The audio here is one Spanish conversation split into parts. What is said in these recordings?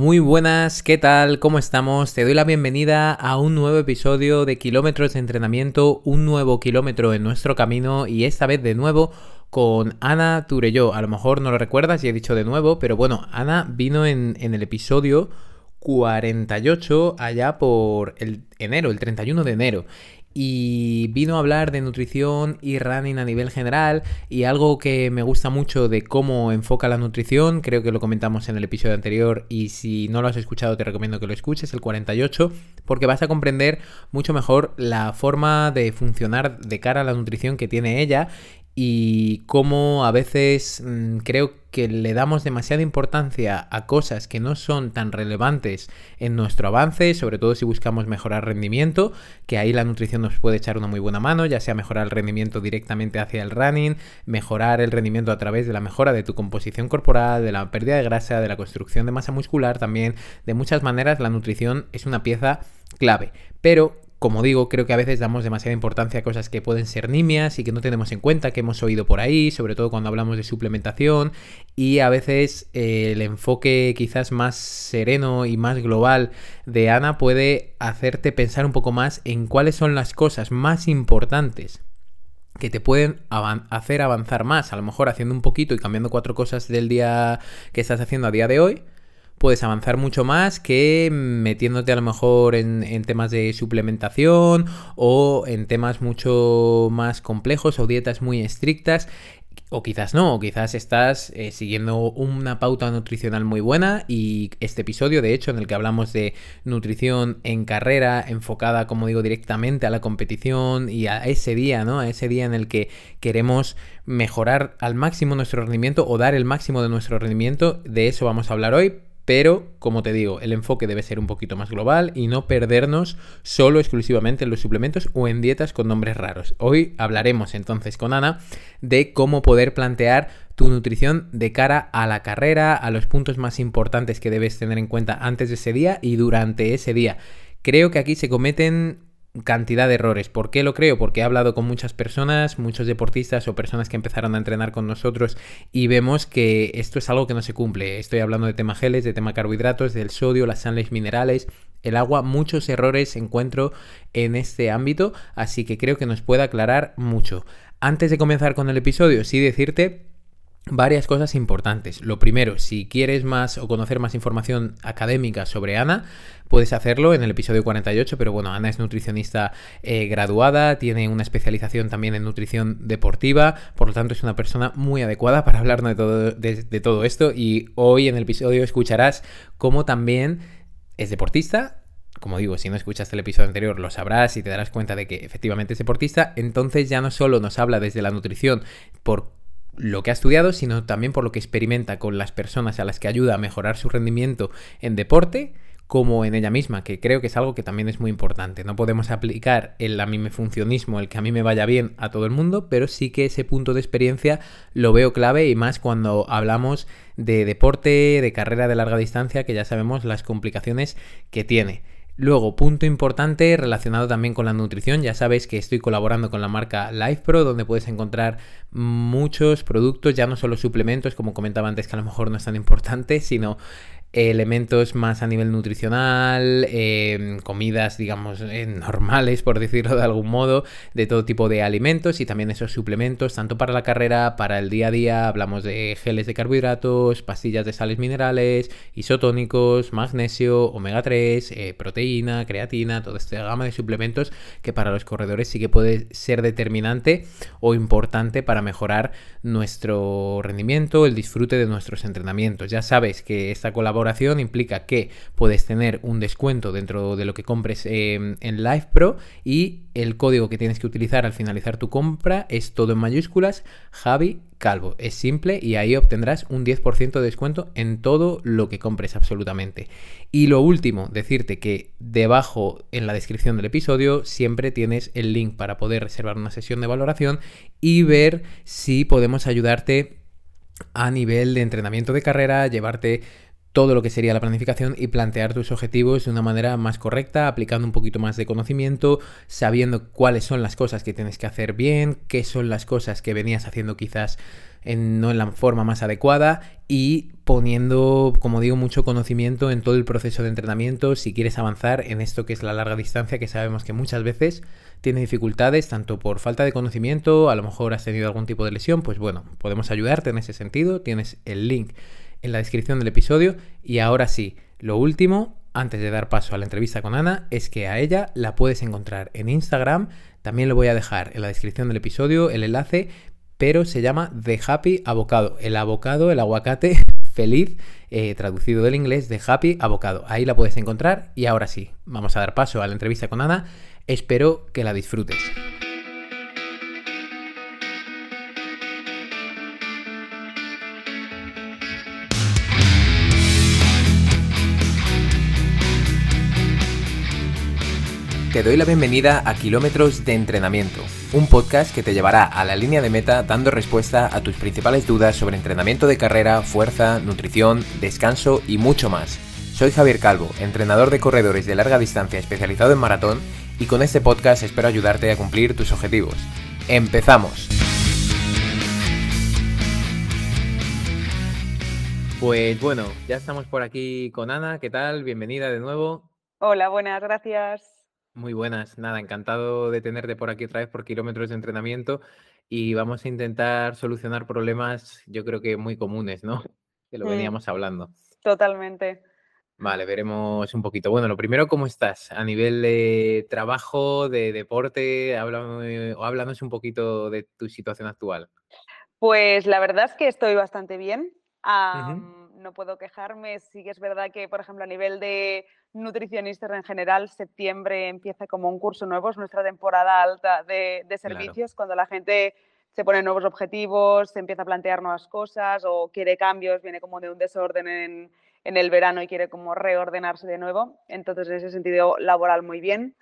Muy buenas, ¿qué tal? ¿Cómo estamos? Te doy la bienvenida a un nuevo episodio de Kilómetros de Entrenamiento, un nuevo kilómetro en nuestro camino y esta vez de nuevo con Ana Turelló. A lo mejor no lo recuerdas y he dicho de nuevo, pero bueno, Ana vino en, en el episodio 48 allá por el enero, el 31 de enero y vino a hablar de nutrición y running a nivel general y algo que me gusta mucho de cómo enfoca la nutrición, creo que lo comentamos en el episodio anterior y si no lo has escuchado te recomiendo que lo escuches, el 48, porque vas a comprender mucho mejor la forma de funcionar de cara a la nutrición que tiene ella y cómo a veces mm, creo que le damos demasiada importancia a cosas que no son tan relevantes en nuestro avance, sobre todo si buscamos mejorar rendimiento, que ahí la nutrición nos puede echar una muy buena mano, ya sea mejorar el rendimiento directamente hacia el running, mejorar el rendimiento a través de la mejora de tu composición corporal, de la pérdida de grasa, de la construcción de masa muscular, también de muchas maneras la nutrición es una pieza clave. Pero como digo, creo que a veces damos demasiada importancia a cosas que pueden ser nimias y que no tenemos en cuenta, que hemos oído por ahí, sobre todo cuando hablamos de suplementación, y a veces eh, el enfoque quizás más sereno y más global de Ana puede hacerte pensar un poco más en cuáles son las cosas más importantes que te pueden hacer avanzar más, a lo mejor haciendo un poquito y cambiando cuatro cosas del día que estás haciendo a día de hoy, puedes avanzar mucho más que metiéndote a lo mejor en, temas de suplementación o en temas mucho más complejos o dietas muy estrictas. O quizás no, o quizás estás eh, siguiendo una pauta nutricional muy buena y este episodio, de hecho, en el que hablamos de nutrición en carrera, enfocada, como digo, directamente a la competición y a ese día, ¿no? A ese día en el que queremos mejorar al máximo nuestro rendimiento o dar el máximo de nuestro rendimiento, de eso vamos a hablar hoy, pero, como te digo, el enfoque debe ser un poquito más global y no perdernos solo exclusivamente en los suplementos o en dietas con nombres raros. Hoy hablaremos entonces con Ana de cómo poder plantear tu nutrición de cara a la carrera, a los puntos más importantes que debes tener en cuenta antes de ese día y durante ese día. Creo que aquí se cometen cantidad de errores. ¿Por qué lo creo? Porque he hablado con muchas personas, muchos deportistas o personas que empezaron a entrenar con nosotros y vemos que esto es algo que no se cumple. Estoy hablando de tema geles, de tema carbohidratos, del sodio, las sales minerales, el agua, muchos errores encuentro en este ámbito, así que creo que nos puede aclarar mucho. Antes de comenzar con el episodio, sí decirte varias cosas importantes. Lo primero, si quieres más o conocer más información académica sobre Ana, puedes hacerlo en el episodio 48, pero bueno, Ana es nutricionista eh, graduada, tiene una especialización también en nutrición deportiva, por lo tanto es una persona muy adecuada para hablarnos de todo, de todo esto y hoy en el episodio escucharás cómo también es deportista, como digo, si no escuchaste el episodio anterior lo sabrás y te darás cuenta de que efectivamente es deportista, entonces ya no solo nos habla desde la nutrición por lo que ha estudiado, sino también por lo que experimenta con las personas a las que ayuda a mejorar su rendimiento en deporte, como en ella misma, que creo que es algo que también es muy importante. No podemos aplicar el a mí me funcionismo, el que a mí me vaya bien a todo el mundo, pero sí que ese punto de experiencia lo veo clave y más cuando hablamos de deporte, de carrera de larga distancia, que ya sabemos las complicaciones que tiene. Luego, punto importante relacionado también con la nutrición, ya sabes que estoy colaborando con la marca LifePro, donde puedes encontrar muchos productos, ya no solo suplementos, como comentaba antes, que a lo mejor no es tan importante, sino elementos más a nivel nutricional, em, comidas, digamos, eh, normales, por decirlo de algún modo, de todo tipo de alimentos y también esos suplementos, tanto para la carrera, para el día a día, hablamos de geles de carbohidratos, pastillas de sales minerales, isotónicos, magnesio, omega 3, eh, proteína, creatina, toda esta gama de suplementos que para los corredores sí que puede ser determinante o importante para mejorar nuestro rendimiento, el disfrute de nuestros entrenamientos. Ya sabes que esta colaboración implica que puedes tener un descuento dentro de lo que compres en Live Pro y el código que tienes que utilizar al finalizar tu compra es todo en mayúsculas, Javi Calvo. Es simple y ahí obtendrás un 10% de descuento en todo lo que compres absolutamente. Y lo último, decirte que debajo en la descripción del episodio siempre tienes el link para poder reservar una sesión de valoración y ver si podemos ayudarte a nivel de entrenamiento de carrera, llevarte todo lo que sería la planificación y plantear tus objetivos de una manera más correcta, aplicando un poquito más de conocimiento, sabiendo cuáles son las cosas que tienes que hacer bien, qué son las cosas que venías haciendo quizás no en la forma más adecuada y poniendo, como digo, mucho conocimiento en todo el proceso de entrenamiento. Si quieres avanzar en esto que es la larga distancia, que sabemos que muchas veces tiene dificultades, tanto por falta de conocimiento, a lo mejor has tenido algún tipo de lesión, pues bueno, podemos ayudarte en ese sentido, tienes el link en la descripción del episodio. Y ahora sí, lo último, antes de dar paso a la entrevista con Ana, es que a ella la puedes encontrar en Instagram, también lo voy a dejar en la descripción del episodio el enlace, pero se llama The Happy Avocado, el abocado, el aguacate feliz, eh, traducido del inglés de Happy Avocado. Ahí la puedes encontrar. Y ahora sí, vamos a dar paso a la entrevista con Ana, espero que la disfrutes. Te doy la bienvenida a Kilómetros de Entrenamiento, un podcast que te llevará a la línea de meta dando respuesta a tus principales dudas sobre entrenamiento de carrera, fuerza, nutrición, descanso y mucho más. Soy Javier Calvo, entrenador de corredores de larga distancia especializado en maratón y con este podcast espero ayudarte a cumplir tus objetivos. ¡Empezamos! Pues bueno, ya estamos por aquí con Ana. ¿Qué tal? Bienvenida de nuevo. Hola, buenas, gracias. Muy buenas, nada, encantado de tenerte por aquí otra vez por kilómetros de entrenamiento y vamos a intentar solucionar problemas, yo creo que muy comunes, ¿no? Que lo Mm, veníamos hablando. totalmente. Vale, veremos un poquito. Bueno, lo primero, ¿cómo estás? A nivel de trabajo, de deporte, háblame, o háblanos un poquito de tu situación actual. Pues la verdad es que estoy bastante bien. Am, no puedo quejarme. Sí que es verdad que, por ejemplo, a nivel de nutricionistas en general, septiembre empieza como un curso nuevo, es nuestra temporada alta de, de Claro. servicios, cuando la gente se pone nuevos objetivos, se empieza a plantear nuevas cosas o quiere cambios, viene como de un desorden en, en el verano y quiere como reordenarse de nuevo. Entonces, en ese sentido laboral, muy bien.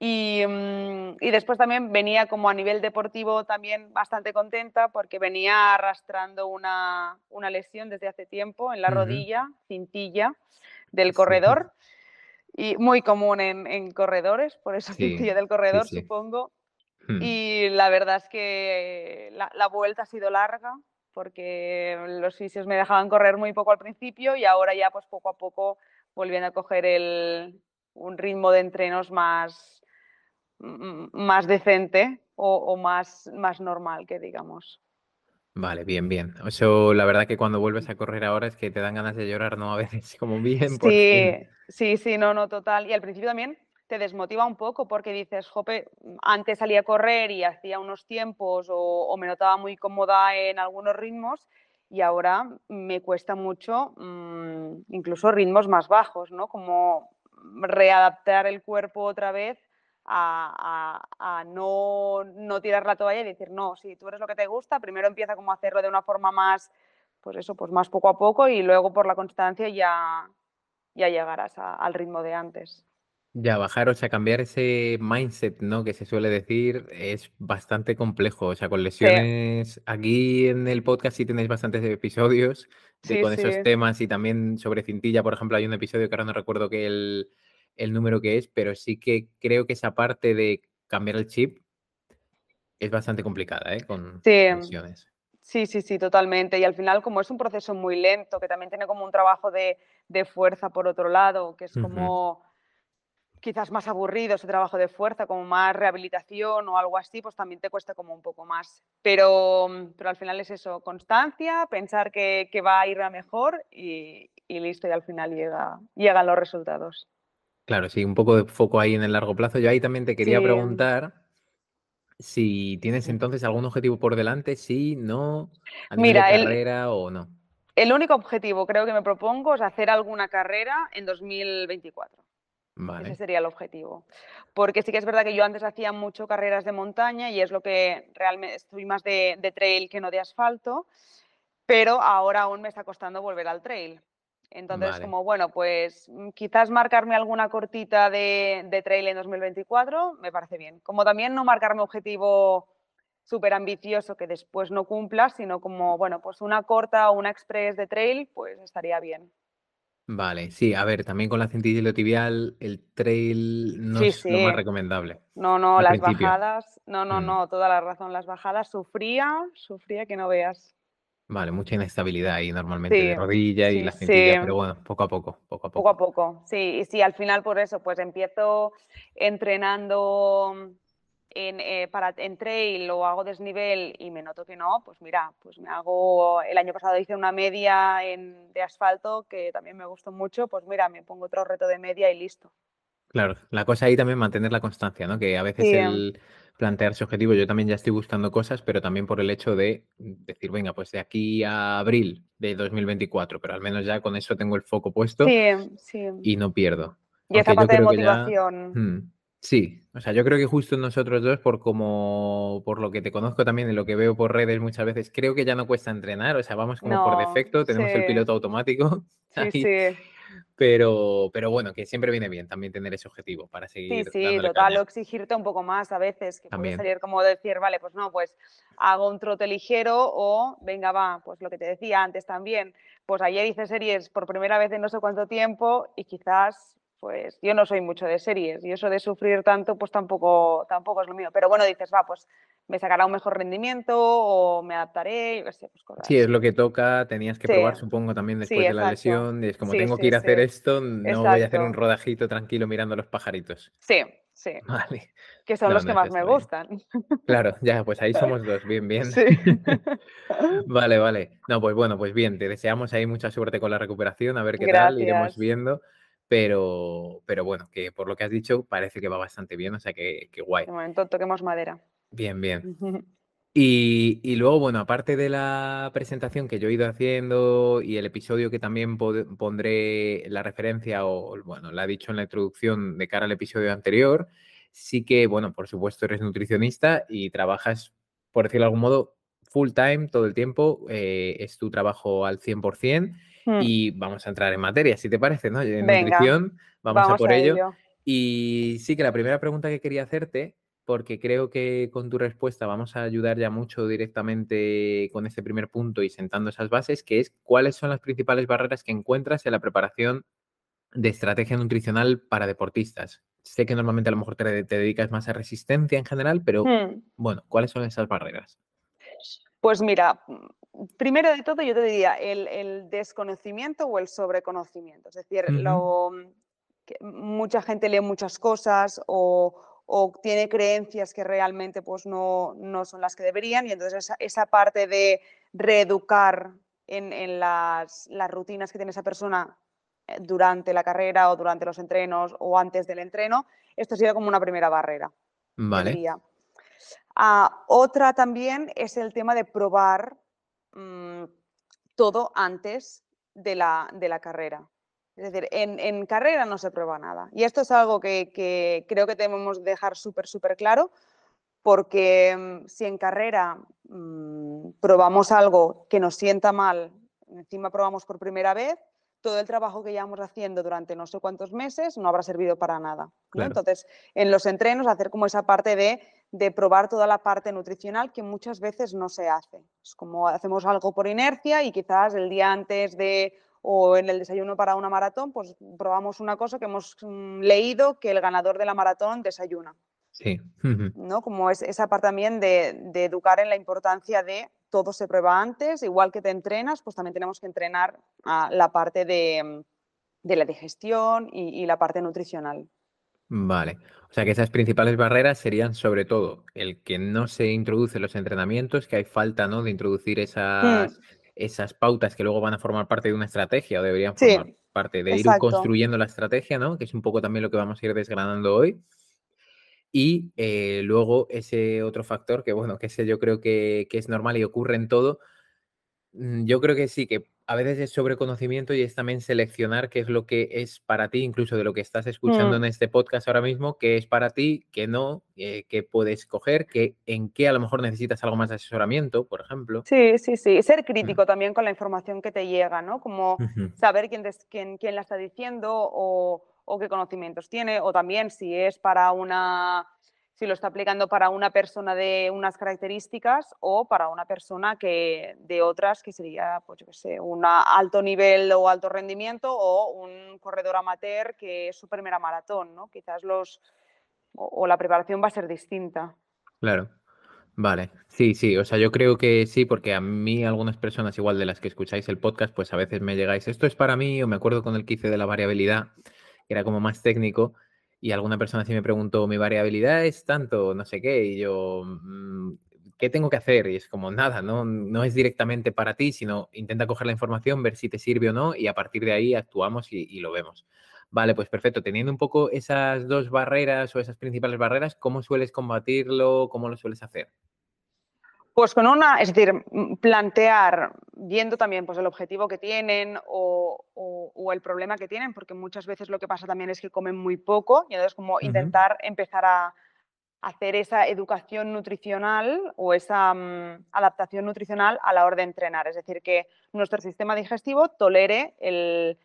Y, mm, y después también venía como a nivel deportivo también bastante contenta porque venía arrastrando una, una lesión desde hace tiempo en la Ujú, rodilla, cintilla del Sí, corredor, y muy común en, en corredores, por eso sí, cintilla del corredor, sí. supongo. Mm, Y la verdad es que la, la vuelta ha sido larga porque los fisios me dejaban correr muy poco al principio y ahora ya pues poco a poco volviendo a coger el, un ritmo de entrenos más, más decente o, o más, más normal, que digamos. Vale, bien, bien. Eso, la verdad que cuando vuelves a correr ahora es que te dan ganas de llorar, ¿no? A veces, como bien, Sí, sí, sí, no, no, total. Y al principio también te desmotiva un poco porque dices, jope, mm, antes salía a correr y hacía unos tiempos o, o me notaba muy cómoda en algunos ritmos y ahora me cuesta mucho, mm, incluso ritmos más bajos, ¿no? Como readaptar el cuerpo otra vez a, a- a no, no tirar la toalla y decir, no, si tú eres lo que te gusta, primero empieza como a hacerlo de una forma más, pues eso, pues más poco a poco y luego por la constancia ya, ya llegarás a al ritmo de antes. Ya, bajar, o sea, cambiar ese mindset, ¿no? Que se suele decir, es bastante complejo. O sea, con Sí, lesiones, aquí en el podcast sí tenéis bastantes episodios de sí, con esos temas y también sobre cintilla, por ejemplo, hay un episodio que ahora no recuerdo que el, el número que es, pero sí que creo que esa parte de cambiar el chip es bastante complicada, ¿eh? Con Sí, lesiones. sí, sí, sí, totalmente. Y al final, como es un proceso muy lento, que también tiene como un trabajo de de fuerza por otro lado, que es como quizás más aburrido ese trabajo de fuerza, como más rehabilitación o algo así, pues también te cuesta como un poco más. Pero, mm, pero al final es eso, constancia, pensar que que va a ir a mejor y y listo, y al final llega llegan los resultados. Claro, sí, un poco de foco ahí en el largo plazo. Yo ahí también te Sí. quería preguntar Si tienes entonces algún objetivo por delante, sí, no, a nivel de Mira, el carrera o no. El único objetivo creo que me propongo es hacer alguna carrera en 2024. Ese Vale, sería el objetivo. Porque sí que es verdad que yo antes hacía mucho carreras de montaña y es lo que realmente estoy más de, de trail que no de asfalto, pero ahora aún me está costando volver al trail. Entonces, vale, como bueno, pues mm, quizás marcarme alguna cortita de, de trail en 2024 me parece bien. Como también no marcarme objetivo súper ambicioso que después no cumpla, sino como, bueno, pues una corta o una express de trail, pues estaría bien. vale. Sí, a ver, también con la cintilla tibial, el trail no Sí, es lo más recomendable No, no, las principio. bajadas, no, no, Mm, no, toda la razón. Las bajadas sufría, sufría que no veas. Vale, mucha inestabilidad ahí normalmente de rodilla y la cintilla, pero bueno, poco a poco, poco a poco. Poco a poco, sí, y sí, al final por eso, pues empiezo entrenando en, eh, para, en trail lo hago desnivel y me noto que no, pues mira, pues me hago, el año pasado hice una media en, de asfalto que también me gustó mucho, pues mira, me pongo otro reto de media y listo. Claro, la cosa ahí también mantener la constancia, ¿no? Que a veces el plantearse objetivos, yo también ya estoy buscando cosas, pero también por el hecho de decir, venga, pues de aquí a abril de 2024, pero al menos ya con eso tengo el foco puesto y no pierdo. Y esa parte de motivación. Hmm, sí, o sea, yo creo que justo nosotros dos, por como, por lo que te conozco también y lo que veo por redes muchas veces, creo que ya no cuesta entrenar, o sea, vamos como por defecto, tenemos el piloto automático. Sí, sí. Pero, pero bueno, que siempre viene bien también tener ese objetivo para seguir. Sí, sí, total, o exigirte un poco más a veces, que puede salir como decir, vale, pues no, pues hago un trote ligero o venga, va, pues lo que te decía antes también, pues ayer hice series por primera vez en no sé cuánto tiempo y quizás pues yo no soy mucho de series y eso de sufrir tanto pues tampoco, tampoco es lo mío. Pero bueno, dices, va, pues me sacará un mejor rendimiento o me adaptaré, pues sí, es lo que toca, tenías que probar supongo también después de la lesión, es como tengo que ir a hacer esto, no voy a hacer un rodajito tranquilo mirando los pajaritos. Sí, sí. Vale. Que son los que más me gustan. Claro, ya, pues ahí somos dos, bien, bien. Sí. vale, vale. No, pues bueno, pues bien, te deseamos ahí mucha suerte con la recuperación, a ver qué tal, iremos viendo. Pero, pero bueno, que por lo que has dicho parece que va bastante bien, o sea que, que guay. De momento toquemos madera. Bien, bien. Y, y, luego, bueno, aparte de la presentación que yo he ido haciendo y el episodio que también pondré la referencia o, bueno, la he dicho en la introducción de cara al episodio anterior, sí que, bueno, por supuesto eres nutricionista y trabajas, por decirlo de algún modo, full time todo el tiempo, eh, es tu trabajo al 100%. Hmm. Y vamos a entrar en materia, si te parece, ¿no? En nutrición, vamos, a por ello. Y sí que la primera pregunta que quería hacerte, porque creo que con tu respuesta vamos a ayudar ya mucho directamente con ese primer punto y sentando esas bases, que es cuáles son las principales barreras que encuentras en la preparación de estrategia nutricional para deportistas. Sé que normalmente a lo mejor te, dedicas más a resistencia en general, pero hmm. bueno, ¿cuáles son esas barreras? Pues mira, primero de todo yo te diría el, desconocimiento o el sobreconocimiento. Es decir, mucha gente lee muchas cosas o, tiene creencias que realmente pues, no, son las que deberían y entonces esa, parte de reeducar en, las, rutinas que tiene esa persona eh, durante la carrera o durante los entrenos o antes del entreno, esto sería como una primera barrera. Vale. Ah, otra también es el tema de probar Mm, todo antes de la, de la, carrera. Es decir, en, carrera no se prueba nada. Y esto es algo que, creo que debemos dejar súper, súper claro, porque mm, si en carrera mm, probamos algo que nos sienta mal, encima probamos por primera vez, todo el trabajo que llevamos haciendo durante no sé cuántos meses no habrá servido para nada. Entonces, en los entrenos, hacer como esa parte de de probar toda la parte nutricional que muchas veces no se hace. Es como hacemos algo por inercia y quizás el día antes de o en el desayuno para una maratón, pues probamos una cosa que hemos mm, leído que el ganador de la maratón desayuna. Sí. ¿No? Como es esa parte también de, educar en la importancia de todo se prueba antes, igual que te entrenas, pues también tenemos que entrenar a la parte de, la digestión y la parte nutricional. Vale. O sea que esas principales barreras serían sobre todo el que no se introducen los entrenamientos, que hay falta, ¿no? De introducir esas, mm. esas pautas que luego van a formar parte de una estrategia o deberían formar parte de ir construyendo la estrategia, ¿no? Que es un poco también lo que vamos a ir desgranando hoy. Y eh, luego ese otro factor que, bueno, que ese yo creo que, que es normal y ocurre en todo. Mm, yo creo que sí, que a veces es sobre conocimiento y es también seleccionar qué es lo que es para ti, incluso de lo que estás escuchando mm. en este podcast ahora mismo, qué es para ti, qué no, eh, qué puedes coger, qué, en qué a lo mejor necesitas algo más de asesoramiento, por ejemplo. Sí, sí, sí. Ser mm. crítico también con la información que te llega, ¿no? Como saber quién, quién, quién, la está diciendo o, o qué conocimientos tiene, o también si es para una si lo está aplicando para una persona de unas características o para una persona que de otras, que sería, pues yo qué sé, un alto nivel o alto rendimiento o un corredor amateur que es su primera maratón, ¿no? Quizás los, o, la preparación va a ser distinta. Claro. Vale, sí, sí, o sea, yo creo que sí, porque a mí algunas personas, igual de las que escucháis el podcast, pues a veces me llegáis, esto es para mí, o me acuerdo con el que hice de la variabilidad, que era como más técnico, y alguna persona sí me preguntó, mi variabilidad es tanto, no sé qué, y yo, mm, ¿qué tengo que hacer? Y es como, nada, no, no es directamente para ti, sino intenta coger la información, ver si te sirve o no, y a partir de ahí actuamos y, y lo vemos. Vale, pues perfecto. Teniendo un poco esas dos barreras o esas principales barreras, ¿cómo sueles combatirlo? ¿Cómo lo sueles hacer? Pues con una, es decir, plantear, viendo también pues, el objetivo que tienen o, el problema que tienen, porque muchas veces lo que pasa también es que comen muy poco y entonces como intentar empezar a hacer esa educación nutricional o esa mm, adaptación nutricional a la hora de entrenar. Es decir, que nuestro sistema digestivo tolere el,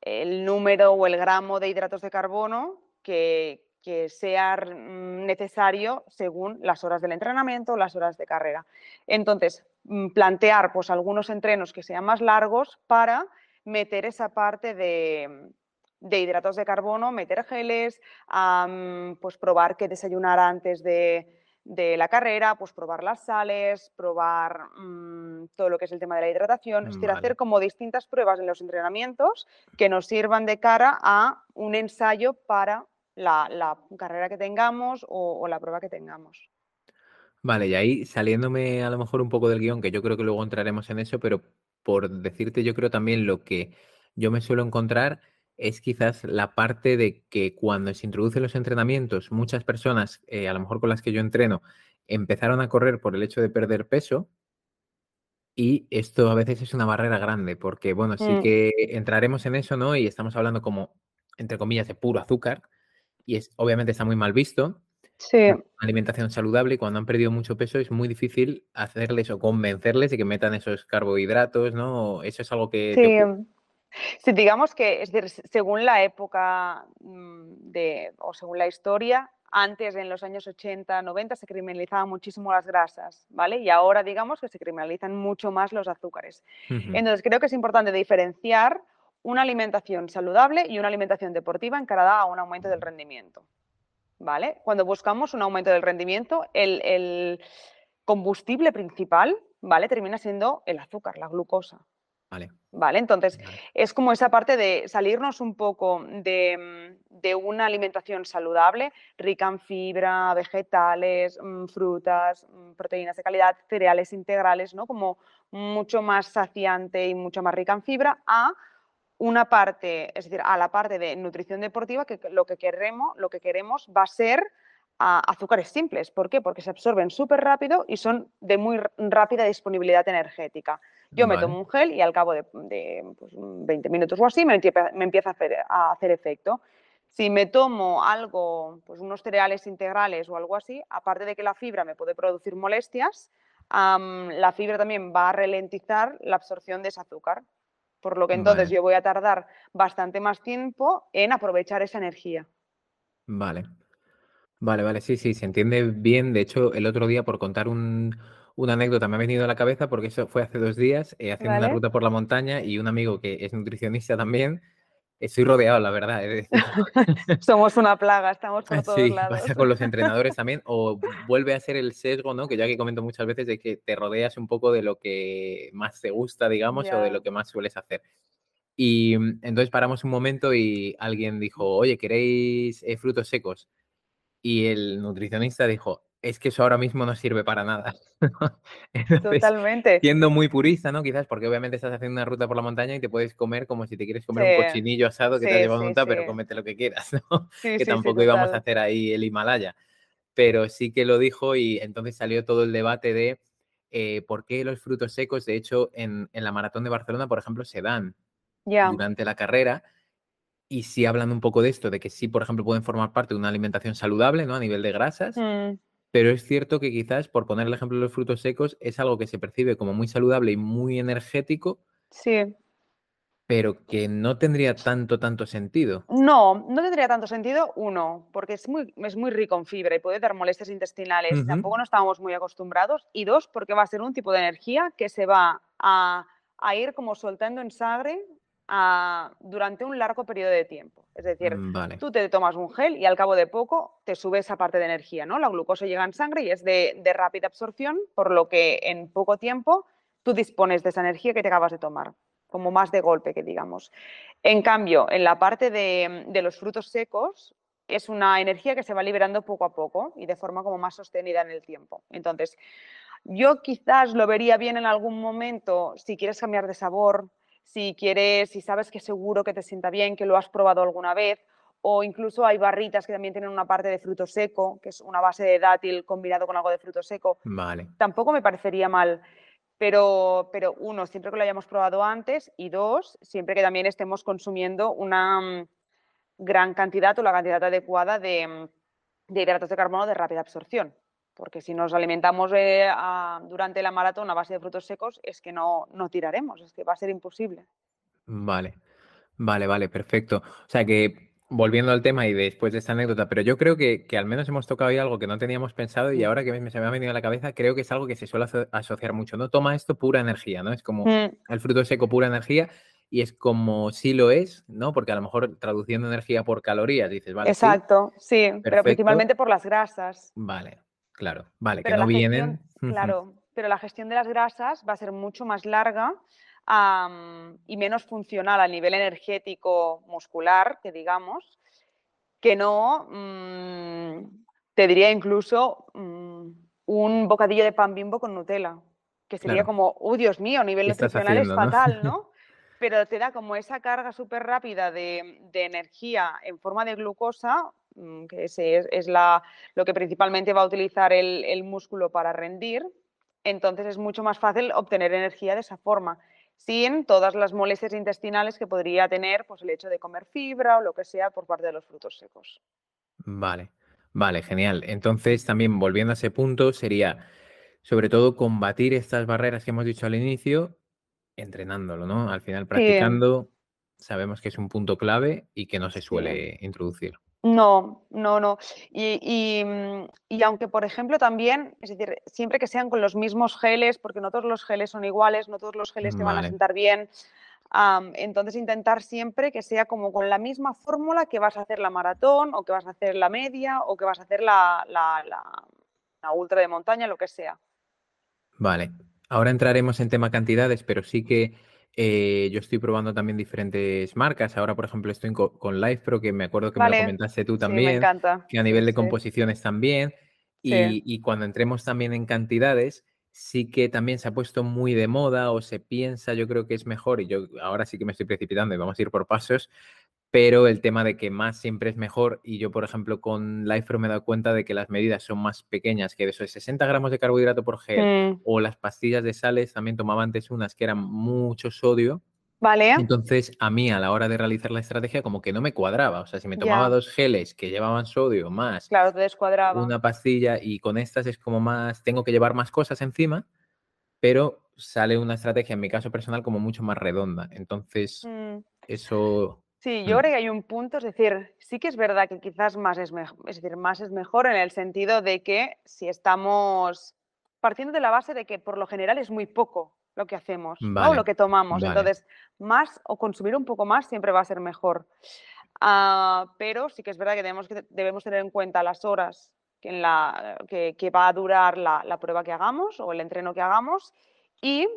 el número o el gramo de hidratos de carbono que, que sea mm, necesario según las horas del entrenamiento, las horas de carrera. Entonces, mm, plantear pues, algunos entrenos que sean más largos para meter esa parte de, hidratos de carbono, meter geles, pues probar qué desayunar antes de, la carrera, pues probar las sales, probar mm, todo lo que es el tema de la hidratación, es decir, hacer como distintas pruebas en los entrenamientos que nos sirvan de cara a un ensayo para la, carrera que tengamos o, la prueba que tengamos. Vale, y ahí saliéndome a lo mejor un poco del guion, que yo creo que luego entraremos en eso, pero por decirte, yo creo también lo que yo me suelo encontrar es quizás la parte de que cuando se introducen los entrenamientos, muchas personas, eh, a lo mejor con las que yo entreno, empezaron a correr por el hecho de perder peso. Y esto a veces es una barrera grande, porque bueno, sí mm. que entraremos en eso, ¿no? Y estamos hablando como, entre comillas, de puro azúcar, y es, obviamente está muy mal visto. Sí. Alimentación saludable y cuando han perdido mucho peso es muy difícil hacerles o convencerles de que metan esos carbohidratos, ¿no? Eso es algo que... Sí. Sí, digamos que es decir, según la época mm, de, o según la historia, antes en los años 80, 90 se criminalizaban muchísimo las grasas, ¿vale? Y ahora digamos que se criminalizan mucho más los azúcares. Entonces creo que es importante diferenciar una alimentación saludable y una alimentación deportiva encarada a un aumento del rendimiento. ¿Vale? Cuando buscamos un aumento del rendimiento, el, combustible principal, ¿vale? Termina siendo el azúcar, la glucosa. Vale. Vale, entonces es como esa parte de salirnos un poco de, de, una alimentación saludable, rica en fibra, vegetales, mm, frutas, mm, proteínas de calidad, cereales integrales, ¿no? Como mucho más saciante y mucho más rica en fibra, a una parte, es decir, a la parte de nutrición deportiva, que lo que queremos, lo que queremos va a ser azúcares simples. ¿Por qué? Porque se absorben súper rápido y son de muy rápida disponibilidad energética. Yo me tomo un gel y al cabo de, 20 pues, minutos o así me, empieza a hacer, efecto. Si me tomo algo, pues unos cereales integrales o algo así, aparte de que la fibra me puede producir molestias, la fibra también va a ralentizar la absorción de ese azúcar. Por lo que entonces yo voy a tardar bastante más tiempo en aprovechar esa energía. Vale. Vale, vale, sí, sí, se entiende bien. De hecho, el otro día, por contar un, una anécdota, me ha venido a la cabeza porque eso fue hace dos días, eh, haciendo una ruta por la montaña y un amigo que es nutricionista también Estoy rodeado, la verdad. Somos una plaga, estamos por todos sí, lados. Pasa con los entrenadores también, o vuelve a ser el sesgo, ¿no? Que ya que comento muchas veces de que te rodeas un poco de lo que más te gusta, digamos, o de lo que más sueles hacer. Y mm, entonces paramos un momento y alguien dijo, oye, ¿queréis eh, frutos secos? Y el nutricionista dijo, es que eso ahora mismo no sirve para nada. Totalmente. Siendo muy purista, ¿no? Quizás porque obviamente estás haciendo una ruta por la montaña y te puedes comer como si te quieres comer un cochinillo asado que te ha llevado un montar, pero comete lo que quieras, ¿no? que tampoco íbamos a hacer ahí el Himalaya. Pero sí que lo dijo y entonces salió todo el debate de eh, por qué los frutos secos, de hecho, en, la maratón de Barcelona, por ejemplo, se dan durante la carrera. Y sí hablan un poco de esto, de que sí, por ejemplo, pueden formar parte de una alimentación saludable, ¿no? A nivel de grasas. Mm. Pero es cierto que quizás, por poner el ejemplo de los frutos secos, es algo que se percibe como muy saludable y muy energético. Sí. Pero que no tendría tanto, tanto sentido. No, no tendría tanto sentido, uno, porque es muy, es muy rico en fibra y puede dar molestias intestinales. Tampoco no estábamos muy acostumbrados. Y dos, porque va a ser un tipo de energía que se va a, a ir como soltando en sangre durante un largo periodo de tiempo. Es decir, mm, tú te tomas un gel y al cabo de poco te sube esa parte de energía, ¿no? La glucosa llega en sangre y es de, rápida absorción, por lo que en poco tiempo tú dispones de esa energía que te acabas de tomar, como más de golpe que digamos. En cambio, en la parte de, de los frutos secos, es una energía que se va liberando poco a poco y de forma como más sostenida en el tiempo. Entonces, yo quizás lo vería bien en algún momento si quieres cambiar de sabor, si quieres, si sabes que seguro que te sienta bien, que lo has probado alguna vez, o incluso hay barritas que también tienen una parte de fruto seco, que es una base de dátil combinado con algo de fruto seco. Vale. Tampoco me parecería mal. Pero, pero uno, siempre que lo hayamos probado antes y dos, siempre que también estemos consumiendo una mm, gran cantidad o la cantidad adecuada de, mm, de hidratos de carbono de rápida absorción porque si nos alimentamos eh, durante la maratón a base de frutos secos, es que no, no tiraremos, es que va a ser imposible. Vale, vale, vale, perfecto. O sea que volviendo al tema y después de esta anécdota, pero yo creo que, al menos hemos tocado ahí algo que no teníamos pensado y mm. ahora que se me ha venido a la cabeza, creo que es algo que se suele asociar mucho, ¿no? Toma esto pura energía, ¿no? Es como mm. el fruto seco pura energía y es como si lo es, ¿no? Porque a lo mejor traduciendo energía por calorías dices, vale. Exacto, sí, pero principalmente por las grasas. Vale, Claro, vale, que no vienen. claro, pero la gestión de las grasas va a ser mucho más larga y menos funcional a nivel energético muscular, que digamos, que no, mm, te diría incluso mm, un bocadillo de pan bimbo con Nutella, que sería como, oh Dios mío, a nivel nutricional es fatal, ¿no? pero te da como esa carga súper rápida de, de, energía en forma de glucosa que es, es la, lo que principalmente va a utilizar el, músculo para rendir, entonces es mucho más fácil obtener energía de esa forma, sin todas las molestias intestinales que podría tener pues, el hecho de comer fibra o lo que sea por parte de los frutos secos. Vale, vale, genial. Entonces, también volviendo a ese punto, sería sobre todo combatir estas barreras que hemos dicho al inicio, entrenándolo, ¿no? Al final, practicando, sabemos que es un punto clave y que no se suele introducir. No, no, no. Mm, y, aunque, por ejemplo, también, es decir, siempre que sean con los mismos geles, porque no todos los geles son iguales, no todos los geles te van a sentar bien, entonces intentar siempre que sea como con la misma fórmula que vas a hacer la maratón o que vas a hacer la media o que vas a hacer la, la, la ultra de montaña, lo que sea. Vale, ahora entraremos en tema cantidades, pero sí que eh, yo estoy probando también diferentes marcas. Ahora, por ejemplo, estoy con, LivePro, que me acuerdo que me lo comentaste tú también. Que a nivel de composiciones también. Y, cuando entremos también en cantidades, sí que también se ha puesto muy de moda o se piensa, yo creo que es mejor, y yo ahora sí que me estoy precipitando y vamos a ir por pasos, pero el tema de que más siempre es mejor, y yo, por ejemplo, con LifePro me he dado cuenta de que las medidas son más pequeñas, que de esos 60 gramos de carbohidrato por gel, mm. o las pastillas de sales, también tomaba antes unas que eran mucho sodio. Vale. Entonces, a mí a la hora de realizar la estrategia, como que no me cuadraba. O sea, si me tomaba dos geles que llevaban sodio más claro, te descuadraba. una pastilla y con estas es como más, tengo que llevar más cosas encima, pero sale una estrategia, en mi caso personal, como mucho más redonda. Entonces, mm. eso Sí, yo mm. creo que hay un punto, es decir, sí que es verdad que quizás más es mejor, es decir, más es mejor en el sentido de que si estamos partiendo de la base de que por lo general es muy poco lo que hacemos o lo que tomamos, entonces más o consumir un poco más siempre va a ser mejor. Ah, pero sí que es verdad que debemos, que debemos tener en cuenta las horas que, en la, que, que va a durar la, la, prueba que hagamos o el entreno que hagamos y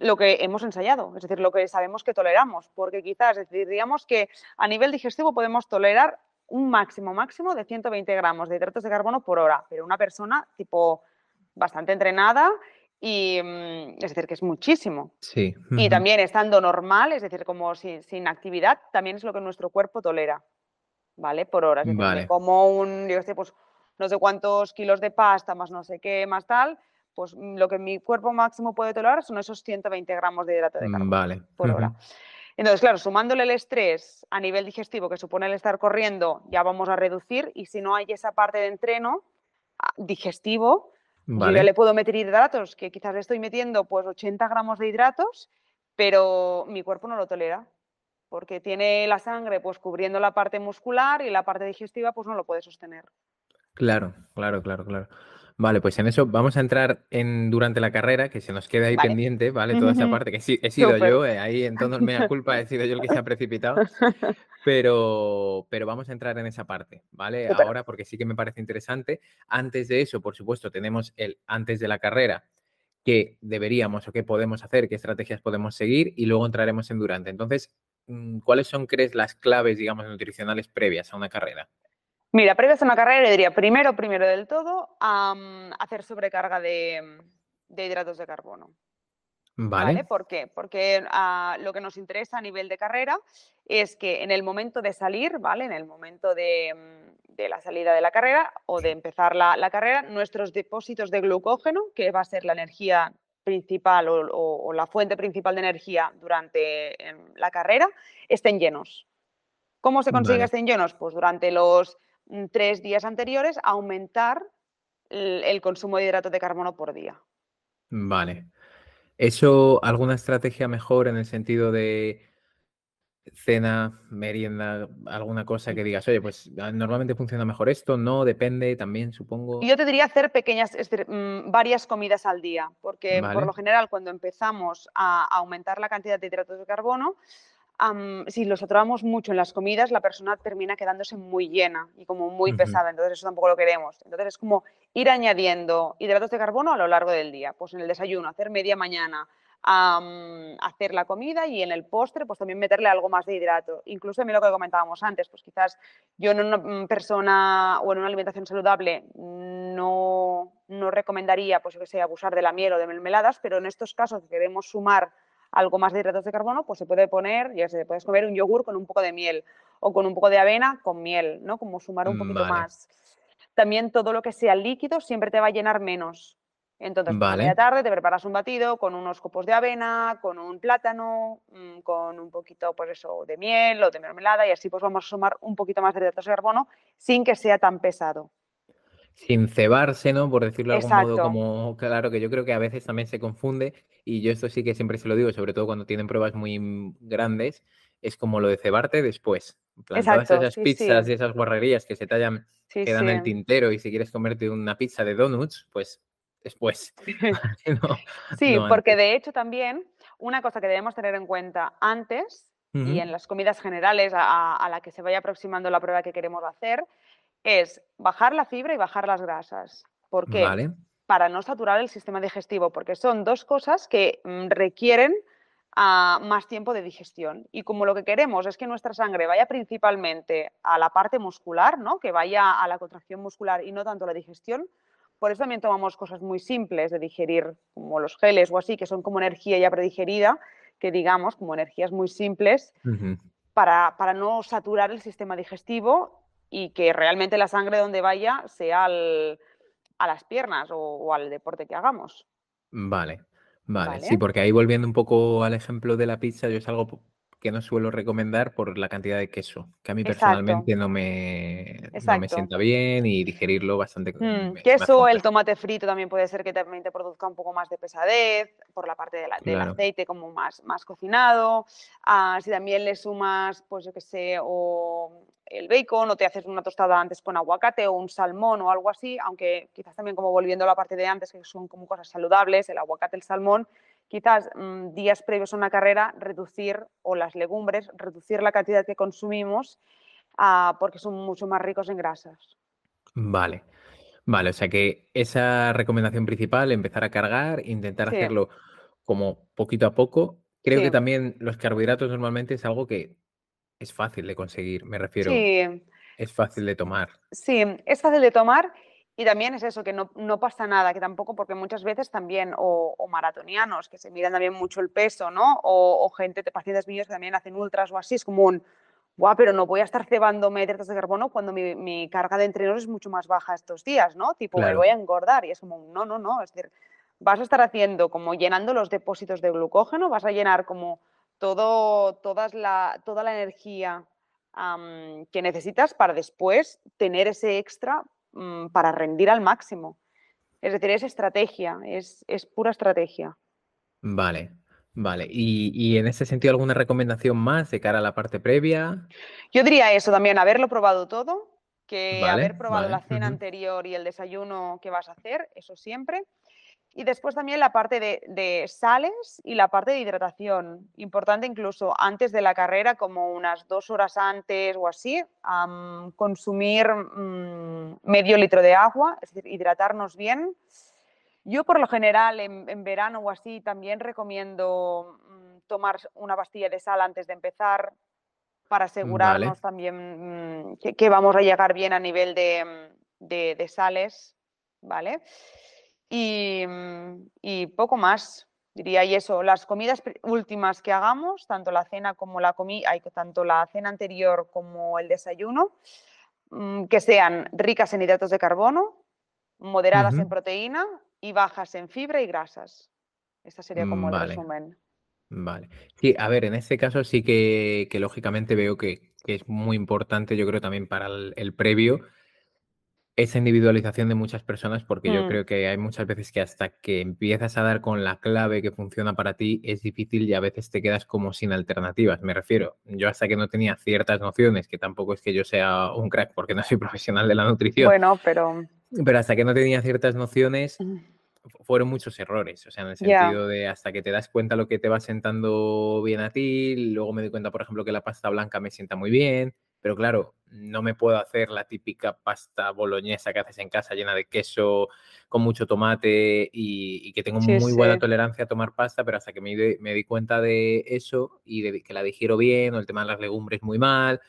lo que hemos ensayado, es decir, lo que sabemos que toleramos, porque quizás diríamos que a nivel digestivo podemos tolerar un máximo, máximo de 120 gramos de hidratos de carbono por hora, pero una persona tipo bastante entrenada y mm, es decir, que es muchísimo. Sí. Y también estando normal, es decir, como sin, actividad, también es lo que nuestro cuerpo tolera, ¿vale? Por hora. Como un, yo sé, pues no sé cuántos kilos de pasta, más no sé qué, más tal, pues mm, lo que mi cuerpo máximo puede tolerar son esos 120 gramos de hidrato de carbono vale. por hora. Entonces, claro, sumándole el estrés a nivel digestivo que supone el estar corriendo, ya vamos a reducir y si no hay esa parte de entreno ah, digestivo, yo ya le puedo meter hidratos, que quizás le estoy metiendo pues 80 gramos de hidratos, pero mi cuerpo no lo tolera porque tiene la sangre pues cubriendo la parte muscular y la parte digestiva pues no lo puede sostener. Claro, claro, claro, claro. Vale, pues en eso vamos a entrar en durante la carrera, que se nos queda ahí Vale. pendiente, ¿vale? Toda esa parte, que sí, he sido yo, eh, ahí en tonos mea culpa, he sido yo el que se ha precipitado, pero, pero vamos a entrar en esa parte, ¿vale? Ahora, porque sí que me parece interesante. Antes de eso, por supuesto, tenemos el antes de la carrera, qué deberíamos o qué podemos hacer, qué estrategias podemos seguir, y luego entraremos en durante. Entonces, mm, ¿cuáles son, crees, las claves, digamos, nutricionales previas a una carrera? Mira, previas a una carrera, le diría primero, primero del todo, am, hacer sobrecarga de, de hidratos de carbono. ¿Vale? Vale. ¿Por qué? Porque ah, lo que nos interesa a nivel de carrera es que en el momento de salir, ¿vale? En el momento de, mm, de la salida de la carrera o de empezar la, la carrera, nuestros depósitos de glucógeno, que va a ser la energía principal o, o- o la fuente principal de energía durante la carrera, estén llenos. ¿Cómo se consigue Vale. estén llenos? Pues durante los mm, tres días anteriores aumentar el, el consumo de hidratos de carbono por día. Vale. ¿Eso, alguna estrategia mejor en el sentido de cena, merienda, alguna cosa que digas, oye, pues ah, normalmente funciona mejor esto, no, depende también, supongo. Yo te diría hacer pequeñas, es decir, mm, varias comidas al día, porque por lo general cuando empezamos a aumentar la cantidad de hidratos de carbono, si los saturamos mucho en las comidas, la persona termina quedándose muy llena y como muy pesada, entonces eso tampoco lo queremos. Entonces es como ir añadiendo hidratos de carbono a lo largo del día, pues en el desayuno, hacer media mañana, hacer la comida y en el postre pues también meterle algo más de hidrato. Incluso mí lo que comentábamos antes, pues quizás yo en una mm, persona o en una alimentación saludable no, no recomendaría, pues yo que sé, abusar de la miel o de mermeladas, pero en estos casos que queremos sumar algo más de hidratos de carbono, pues se puede poner, ya se puedes comer un yogur con un poco de miel o con un poco de avena con miel, ¿no? Como sumar un poquito Vale. más. También todo lo que sea líquido siempre te va a llenar menos. Entonces, pues a media Vale. tarde te preparas un batido con unos copos de avena, con un plátano, mm, con un poquito, pues eso, de miel o de mermelada y así pues vamos a sumar un poquito más de hidratos de carbono sin que sea tan pesado. Sin cebarse, ¿no? Por decirlo de algún modo, como, claro, que yo creo que a veces también se confunde, y yo esto sí que siempre se lo digo, sobre todo cuando tienen pruebas muy grandes, es como lo de cebarte después. Todas esas sí, pizzas sí. y esas guarrerías que se hayan Sí, quedado en el tintero y si quieres comerte una pizza de donuts, pues después. No, Sí, no porque antes. de hecho también una cosa que debemos tener en cuenta antes y en las comidas generales a- a la que se vaya aproximando la prueba que queremos hacer es bajar la fibra y bajar las grasas. ¿Por qué? Vale. Para no saturar el sistema digestivo, porque son dos cosas que mm, requieren ah, más tiempo de digestión. Y como lo que queremos es que nuestra sangre vaya principalmente a la parte muscular, ¿no? que vaya a la contracción muscular y no tanto a la digestión, por eso también tomamos cosas muy simples de digerir, como los geles o así, que son como energía ya predigerida, que digamos, como energías muy simples, para, para no saturar el sistema digestivo y que realmente la sangre donde vaya sea al- a las piernas o, o al deporte que hagamos. Vale, vale. Sí, ¿Vale? porque ahí volviendo un poco al ejemplo de la pizza, yo es algo que no suelo recomendar por la cantidad de queso, que a mí Exacto, personalmente no me, no me sienta bien y digerirlo bastante Mm, me, queso, el tomate frito también puede ser que también te produzca un poco más de pesadez por la parte de la- del aceite como más, más cocinado. Ah, si también le sumas, pues yo qué sé, o el bacon o te haces una tostada antes con aguacate o un salmón o algo así, aunque quizás también como volviendo a la parte de antes, que son como cosas saludables, el aguacate, el salmón, quizás mm, días previos a una carrera reducir, o las legumbres, reducir la cantidad que consumimos ah, porque son mucho más ricos en grasas. vale, vale. O sea que esa recomendación principal, empezar a cargar, intentar Sí, hacerlo como poquito a poco. Creo que también los carbohidratos normalmente es algo que es fácil de conseguir, me refiero, Sí, es fácil de tomar. sí, es fácil de tomar y también es eso, que no, no pasa nada, que tampoco, porque muchas veces también, o, o maratonianos, que se miran también mucho el peso, ¿no? O, o gente, de pacientes míos que también hacen ultras o así, es como un, guau, pero no voy a estar cebándome hidratos de carbono cuando mi, mi carga de entrenos es mucho más baja estos días, ¿no? Tipo, me voy a engordar y es como, no, no, no, es decir, vas a estar haciendo como llenando los depósitos de glucógeno, vas a llenar como todo, todas la, toda la energía que necesitas para después tener ese extra mm, para rendir al máximo. Es decir, es estrategia, es, es pura estrategia. vale, vale. Y, y en ese sentido, ¿alguna recomendación más de cara a la parte previa? Yo diría eso también, haberlo probado todo que haber probado la cena anterior y el desayuno que vas a hacer, eso siempre. Y después también la parte de, sales y la parte de hidratación. Importante incluso antes de la carrera, como unas dos horas antes o así, consumir mm, medio litro de agua, es decir, hidratarnos bien. Yo por lo general en, verano o así también recomiendo mm, tomar una pastilla de sal antes de empezar para asegurarnos también mm, que, vamos a llegar bien a nivel de, de sales, ¿vale? Mm, y, poco más, diría, y eso, las comidas últimas que hagamos, tanto la cena como la comida, tanto la cena anterior como el desayuno, mm, que sean ricas en hidratos de carbono, moderadas en proteína y bajas en fibra y grasas. Esta sería como el resumen. Vale. Sí, a ver, en este caso sí que, lógicamente veo que, es muy importante, yo creo también para el previo, esa individualización de muchas personas, porque yo mm. creo que hay muchas veces que hasta que empiezas a dar con la clave que funciona para ti, es difícil y a veces te quedas como sin alternativas. Me refiero, yo hasta que no tenía ciertas nociones, que tampoco es que yo sea un crack porque no soy profesional de la nutrición. Bueno, pero... Pero hasta que no tenía ciertas nociones, fueron muchos errores, o sea, en el sentido de hasta que te das cuenta lo que te va sentando bien a ti, luego me doy cuenta, por ejemplo, que la pasta blanca me sienta muy bien, pero claro, no me puedo hacer la típica pasta boloñesa que haces en casa llena de queso, con mucho tomate y, que tengo muy buena tolerancia a tomar pasta, pero hasta que me, di cuenta de eso y de que la digiero bien o el tema de las legumbres muy mal.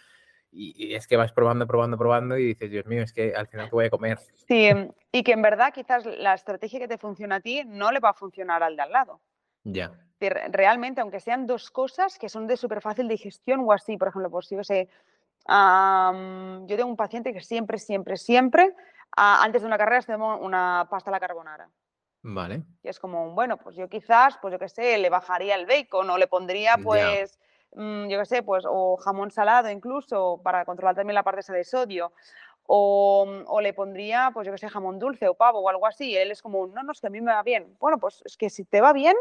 Y, es que vas probando, probando, probando y dices, Dios mío, es que al final te voy a comer. Sí, y que en verdad quizás la estrategia que te funciona a ti no le va a funcionar al de al lado. Ya. Realmente, aunque sean dos cosas que son de súper fácil digestión o así, por ejemplo, pues yo sé, yo tengo un paciente que siempre, siempre, siempre, antes de una carrera, se toma una pasta a la carbonara. Vale. Y es como, bueno, pues yo quizás, pues yo qué sé, le bajaría el bacon o le pondría, pues, mm, yo qué sé, pues, o jamón salado incluso, para controlar también la parte esa de sodio. O, o, le pondría, pues yo qué sé, jamón dulce o pavo o algo así. Y él es como, no, no, es que a mí me va bien. Bueno, pues es que si te va bien,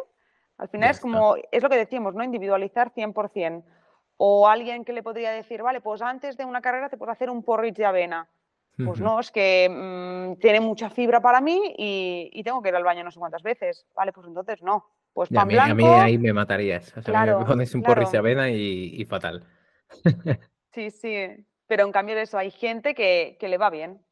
al final es como, es lo que decimos, ¿no? Individualizar 100%. O alguien que le podría decir, vale, pues antes de una carrera te puedo hacer un porridge de avena. Pues no, es que mm, tiene mucha fibra para mí y, tengo que ir al baño no sé cuántas veces. Vale, pues entonces no. Pues pan a, mí, a mí ahí me matarías. O sea, me pones un porridge de avena y, fatal. sí, sí. Pero en cambio de eso hay gente que, que le va bien.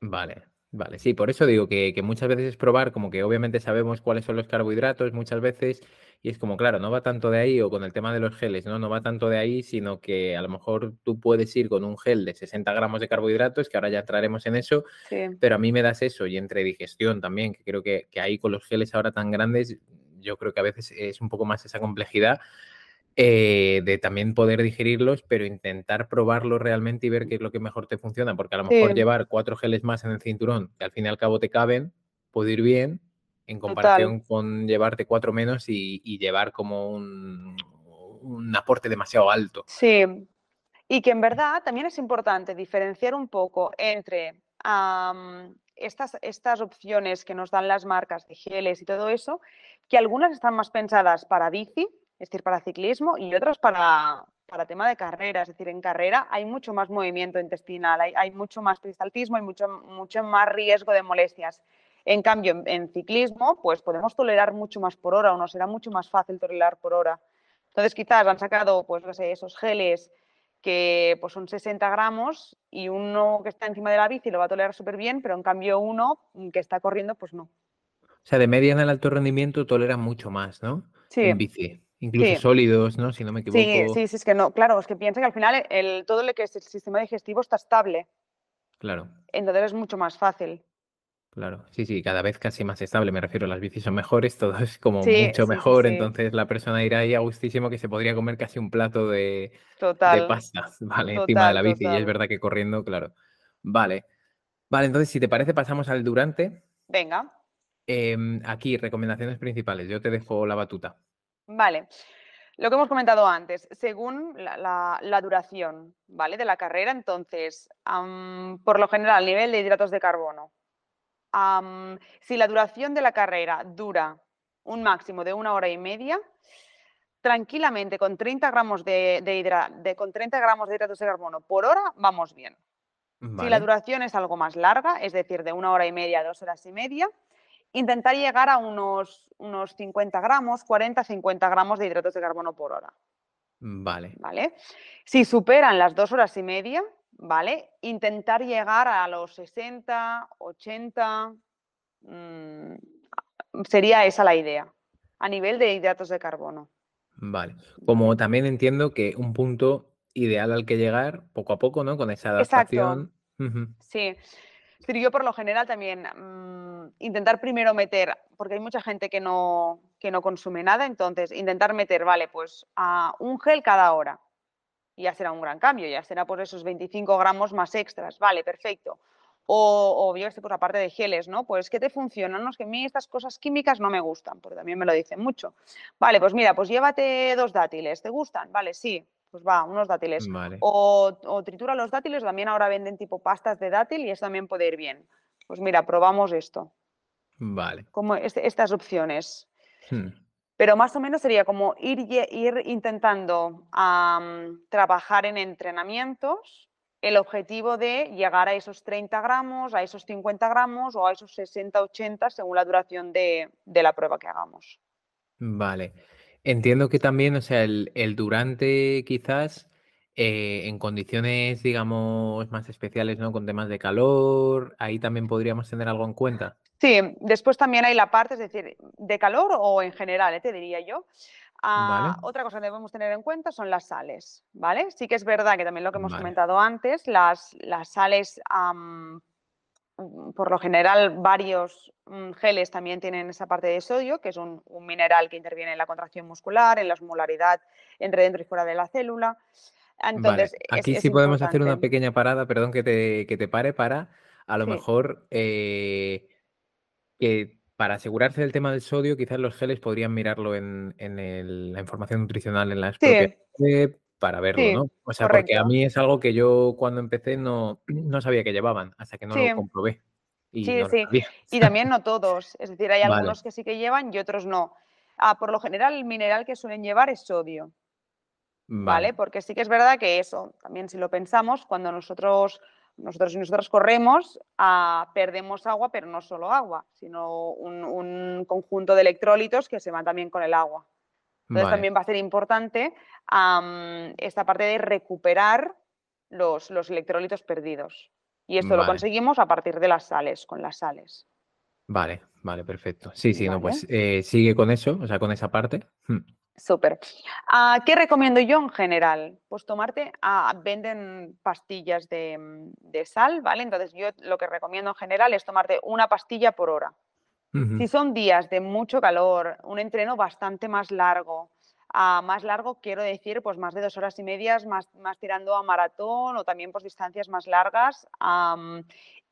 Vale, Vale, sí, por eso digo que, muchas veces es probar, como que obviamente sabemos cuáles son los carbohidratos muchas veces, y es como, claro, no va tanto de ahí, o con el tema de los geles, ¿no? No va tanto de ahí, sino que a lo mejor tú puedes ir con un gel de 60 gramos de carbohidratos, que ahora ya entraremos en eso, pero a mí me das eso, y entre digestión también, que creo que, que ahí con los geles ahora tan grandes, yo creo que a veces es un poco más esa complejidad. Eh, de también poder digerirlos, pero intentar probarlos realmente y ver qué es lo que mejor te funciona, porque a lo mejor llevar cuatro geles más en el cinturón, que al fin y al cabo te caben, puede ir bien, en comparación con llevarte cuatro menos y, llevar como un, aporte demasiado alto. Sí, y que en verdad también es importante diferenciar un poco entre estas, estas opciones que nos dan las marcas de geles y todo eso, que algunas están más pensadas para bici, es decir, para ciclismo, y otras para, para tema de carrera. Es decir, en carrera hay mucho más movimiento intestinal, hay, mucho más peristaltismo, hay mucho, mucho más riesgo de molestias. En cambio, en, ciclismo, pues podemos tolerar mucho más por hora o nos será mucho más fácil tolerar por hora. Entonces, quizás han sacado, pues, no sé, esos geles que pues, son 60 gramos y uno que está encima de la bici lo va a tolerar súper bien, pero en cambio uno que está corriendo, pues no. O sea, de media en el alto rendimiento tolera mucho más, ¿no? Sí. En bici. Incluso sólidos, ¿no? Si no me equivoco. Sí, sí, sí, es que no, claro, es que piensa que al final el, todo lo que es el sistema digestivo está estable. Claro. Entonces es mucho más fácil. Claro, sí, sí, cada vez casi más estable, me refiero, las bicis son mejores, todo es como mucho mejor, entonces la persona irá ahí a gustísimo que se podría comer casi un plato de, de pasta, ¿vale? Encima de la bici, y es verdad que corriendo, claro. Vale, vale, entonces si te parece pasamos al durante. Venga. Em, aquí, recomendaciones principales, yo te dejo la batuta. Vale. Lo que hemos comentado antes, según la, duración ¿vale? de la carrera, entonces, por lo general, nivel de hidratos de carbono. si la duración de la carrera dura un máximo de una hora y media, tranquilamente con 30 gramos de, con 30 gramos de hidratos de carbono por hora vamos bien. Si la duración es algo más larga, es decir, de una hora y media a dos horas y media, intentar llegar a unos, unos 50 gramos, 40-50 gramos de hidratos de carbono por hora. Vale. ¿Vale? Si superan las dos horas y media, ¿vale? Intentar llegar a los 60, 80, mm, sería esa la idea, a nivel de hidratos de carbono. Vale. Como también entiendo que un punto ideal al que llegar poco a poco, ¿no? Con esa adaptación. Exacto. Sí. Pero yo por lo general también mm, intentar primero meter, porque hay mucha gente que no, que no consume nada, entonces intentar meter, vale, pues a un gel cada hora. Y ya será un gran cambio, ya será por esos 25 gramos más extras, vale, perfecto. O, o yo este, pues aparte de geles, ¿no? Pues ¿qué te funcionan? No, es que a mí estas cosas químicas no me gustan, porque también me lo dicen mucho. Vale, pues mira, pues llévate dos dátiles, ¿te gustan? Vale, sí, pues va, unos dátiles. O, tritura los dátiles, también ahora venden tipo pastas de dátil y eso también puede ir bien. Pues mira, probamos esto. Vale. Como este, estas opciones. Hmm. Pero más o menos sería como ir, ir intentando trabajar en entrenamientos el objetivo de llegar a esos 30 gramos, a esos 50 gramos o a esos 60, 80 según la duración de, de la prueba que hagamos. Vale. Entiendo que también, o sea, el, durante quizás eh, en condiciones, digamos, más especiales, ¿no? Con temas de calor, ahí también podríamos tener algo en cuenta. Sí, después también hay la parte, es decir, de calor o en general, ¿eh? te diría yo. Ah, otra cosa que debemos tener en cuenta son las sales, ¿vale? Sí que es verdad que también lo que hemos comentado antes, las, las sales por lo general varios mm, geles también tienen esa parte de sodio, que es un, mineral que interviene en la contracción muscular, en la osmolaridad entre dentro y fuera de la célula. Entonces, Aquí sí podemos hacer una pequeña parada, perdón que te, que te pare, para a lo mejor eh, que para asegurarse del tema del sodio, quizás los geles podrían mirarlo en, la información nutricional en la propias para verlo, ¿no? O sea, porque a mí es algo que yo cuando empecé no, no sabía que llevaban, hasta que no lo comprobé. Y sí, sí. Y también no todos. Es decir, hay algunos que sí que llevan y otros no. Ah, por lo general, el mineral que suelen llevar es sodio. Vale. Porque sí que es verdad que eso, también si lo pensamos, cuando nosotros, nosotros y nosotras corremos, ah, perdemos agua, pero no solo agua, sino un, un, conjunto de electrolitos que se van también con el agua. Entonces también va a ser importante esta parte de recuperar los, los electrolitos perdidos. Y esto lo conseguimos a partir de las sales, con las sales. Vale, vale, perfecto. Sí, sí, no, pues eh, sigue con eso, o sea, con esa parte. Súper. Ah, ¿Qué recomiendo yo en general? Pues tomarte, ah, venden pastillas de, de, sal, ¿vale? Entonces yo lo que recomiendo en general es tomarte una pastilla por hora. Si son días de mucho calor, un entreno bastante más largo, a más largo quiero decir pues más de dos horas y medias, más, más tirando a maratón o también pues distancias más largas,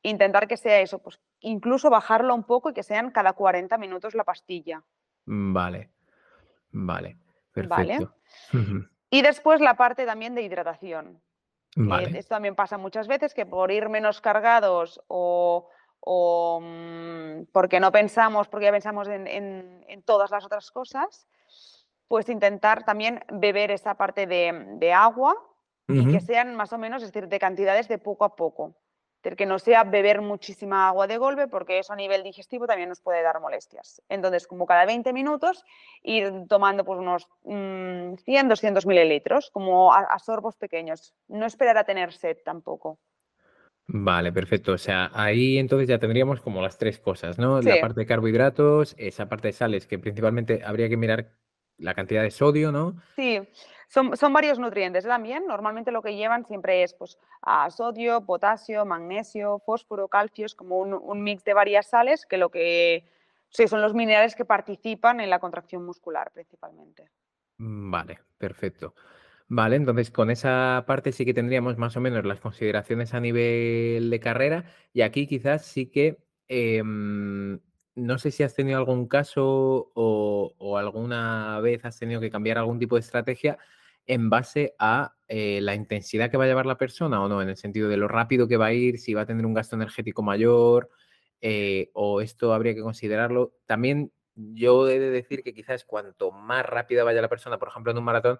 intentar que sea eso, pues incluso bajarlo un poco y que sean cada 40 minutos la pastilla. Mm, vale, vale, perfecto. Y después la parte también de hidratación. esto también pasa muchas veces que por ir menos cargados o o mm, porque no pensamos, porque ya pensamos en, todas las otras cosas, pues intentar también beber esa parte de, agua y que sean más o menos, es decir, de cantidades de poco a poco. Que no sea beber muchísima agua de golpe, porque eso a nivel digestivo también nos puede dar molestias. Entonces, como cada 20 minutos, ir tomando pues, unos 100, mm, 200 mililitros, como a, a sorbos pequeños. No esperar a tener sed tampoco. Vale, perfecto. O sea, ahí entonces ya tendríamos como las tres cosas, ¿no? La parte de carbohidratos, esa parte de sales, que principalmente habría que mirar la cantidad de sodio, ¿no? Sí, son, son varios nutrientes también. Normalmente lo que llevan siempre es pues, a sodio, potasio, magnesio, fósforo, calcio, es como un, mix de varias sales que lo que sí, son los minerales que participan en la contracción muscular principalmente. Vale, perfecto. Vale, entonces con esa parte sí que tendríamos más o menos las consideraciones a nivel de carrera y aquí quizás sí que em, no sé si has tenido algún caso o, alguna vez has tenido que cambiar algún tipo de estrategia en base a eh, la intensidad que va a llevar la persona o no, en el sentido de lo rápido que va a ir, si va a tener un gasto energético mayor eh, o esto habría que considerarlo. También yo he de decir que quizás cuanto más rápida vaya la persona, por ejemplo, en un maratón,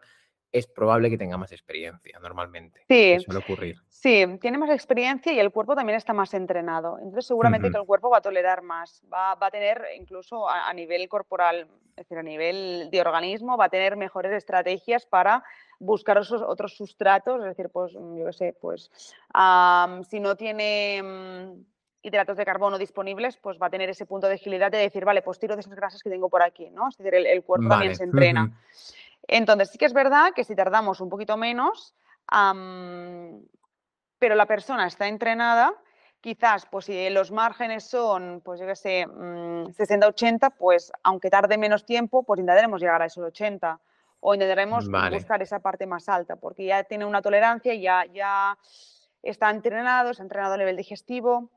es probable que tenga más experiencia normalmente. Sí. Suele ocurrir. Sí, tiene más experiencia y el cuerpo también está más entrenado. Entonces seguramente que el cuerpo va a tolerar más, va, a tener incluso a, nivel corporal, es decir, a nivel de organismo, va a tener mejores estrategias para buscar esos otros sustratos, es decir, pues yo qué sé, pues si no tiene mm, hidratos de carbono disponibles, pues va a tener ese punto de agilidad de decir, vale, pues tiro de esas grasas que tengo por aquí, ¿no? Es decir, el, cuerpo también se entrena. Entonces, sí que es verdad que si tardamos un poquito menos, pero la persona está entrenada, quizás, pues si los márgenes son, pues yo qué sé, 60-80, mm, pues aunque tarde menos tiempo, pues intentaremos llegar a esos 80 o intentaremos buscar esa parte más alta, porque ya tiene una tolerancia, ya, ya está entrenado, se ha entrenado a nivel digestivo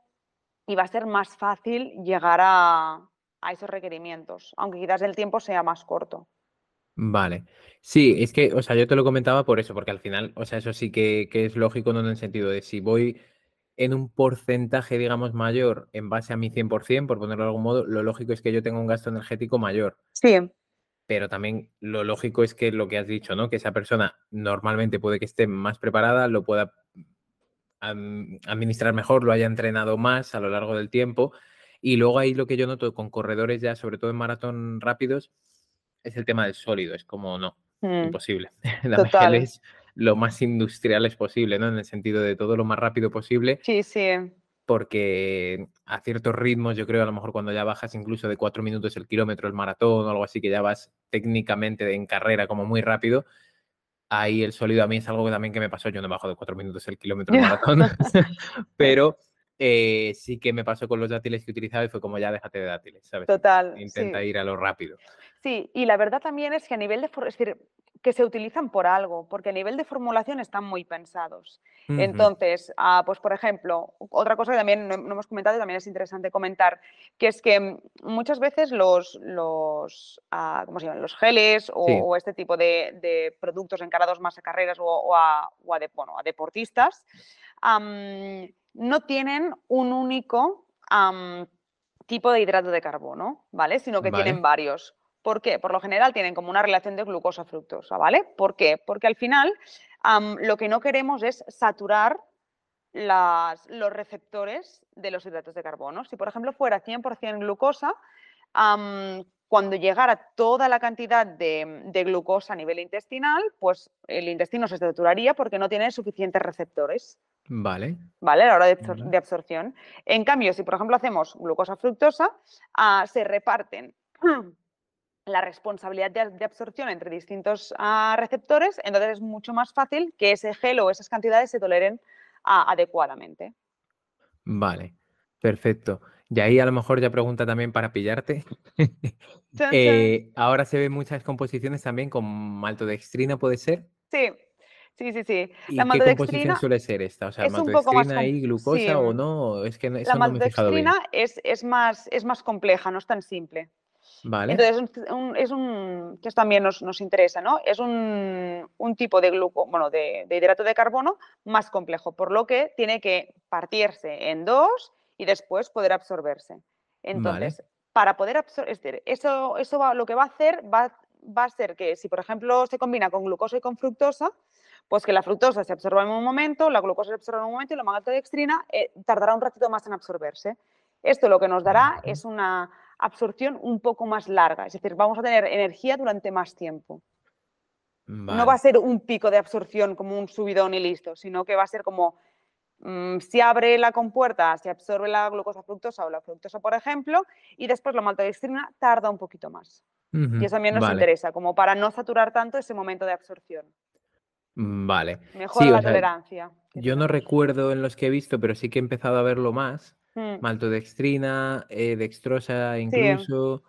y va a ser más fácil llegar a, esos requerimientos, aunque quizás el tiempo sea más corto. Vale. Sí, es que, o sea, yo te lo comentaba por eso, porque al final, o sea, eso sí que, es lógico, no en el sentido de si voy en un porcentaje, digamos, mayor en base a mi 100%, por ponerlo de algún modo, lo lógico es que yo tenga un gasto energético mayor. Sí. Pero también lo lógico es que lo que has dicho, ¿no? Que esa persona normalmente puede que esté más preparada, lo pueda administrar mejor, lo haya entrenado más a lo largo del tiempo. Y luego ahí lo que yo noto con corredores ya, sobre todo en maratón rápidos, es el tema del sólido. Es como, no, mm. imposible. La es lo más industriales posible, ¿no? En el sentido de todo lo más rápido posible. Sí, sí. Porque a ciertos ritmos, yo creo, a lo mejor cuando ya bajas incluso de cuatro minutos el kilómetro, el maratón o algo así, que ya vas técnicamente en carrera como muy rápido, ahí el sólido a mí es algo que también que me pasó. Yo no bajo de cuatro minutos el kilómetro maratón, pero eh, sí que me pasó con los dátiles que utilizaba y fue como ya déjate de dátiles, ¿sabes? Total. Intenta ir a lo rápido. Sí, y la verdad también es que a nivel de, es decir, que se utilizan por algo, porque a nivel de formulación están muy pensados. Entonces, ah, pues por ejemplo, otra cosa que también no, hemos comentado y también es interesante comentar, que es que muchas veces los, los, ah, ¿cómo se llaman? los geles o, este tipo de, productos encarados más a carreras o, a, deportistas, no tienen un único tipo de hidrato de carbono, ¿vale? Sino que tienen varios. ¿Por qué? Por lo general tienen como una relación de glucosa-fructosa, ¿vale? ¿Por qué? Porque al final lo que no queremos es saturar los receptores de los hidratos de carbono. Si, por ejemplo, fuera 100% glucosa, cuando llegara toda la cantidad de, glucosa a nivel intestinal, pues el intestino se saturaría porque no tiene suficientes receptores. Vale. ¿Vale? A la hora de, absorción. En cambio, si por ejemplo hacemos glucosa fructosa, ah, se reparten la responsabilidad de, absorción entre distintos ah, receptores, entonces es mucho más fácil que ese gel o esas cantidades se toleren ah, adecuadamente. Vale, perfecto. Y ahí a lo mejor ya pregunta también para pillarte. Eh, ahora se ven muchas composiciones también con maltodextrina, ¿puede ser? Sí, sí, sí, sí. la ¿Qué composición suele ser esta? O sea, maltodextrina y glucosa o no? Es que la maltodextrina es, es, más, es más compleja, no es tan simple. Entonces, es un, que también nos, interesa, ¿no? Es un, tipo de, gluco, bueno, de, hidrato de carbono más complejo, por lo que tiene que partirse en dos y después poder absorberse. Entonces, para poder absorber, eso, eso lo que va a hacer va, va a ser que si, por ejemplo, se combina con glucosa y con fructosa, pues que la fructosa se absorba en un momento, la glucosa se absorba en un momento y la maltodextrina eh, tardará un ratito más en absorberse. Esto lo que nos dará es una absorción un poco más larga, es decir, vamos a tener energía durante más tiempo. No va a ser un pico de absorción como un subidón y listo, sino que va a ser como mm, si abre la compuerta, se absorbe la glucosa fructosa o la fructosa, por ejemplo, y después la maltodextrina tarda un poquito más. Y eso también nos interesa, como para no saturar tanto ese momento de absorción. Vale. Mejor la tolerancia. Yo no recuerdo en los que he visto, pero sí que he empezado a verlo más. Mm. maltodextrina, eh, dextrosa incluso.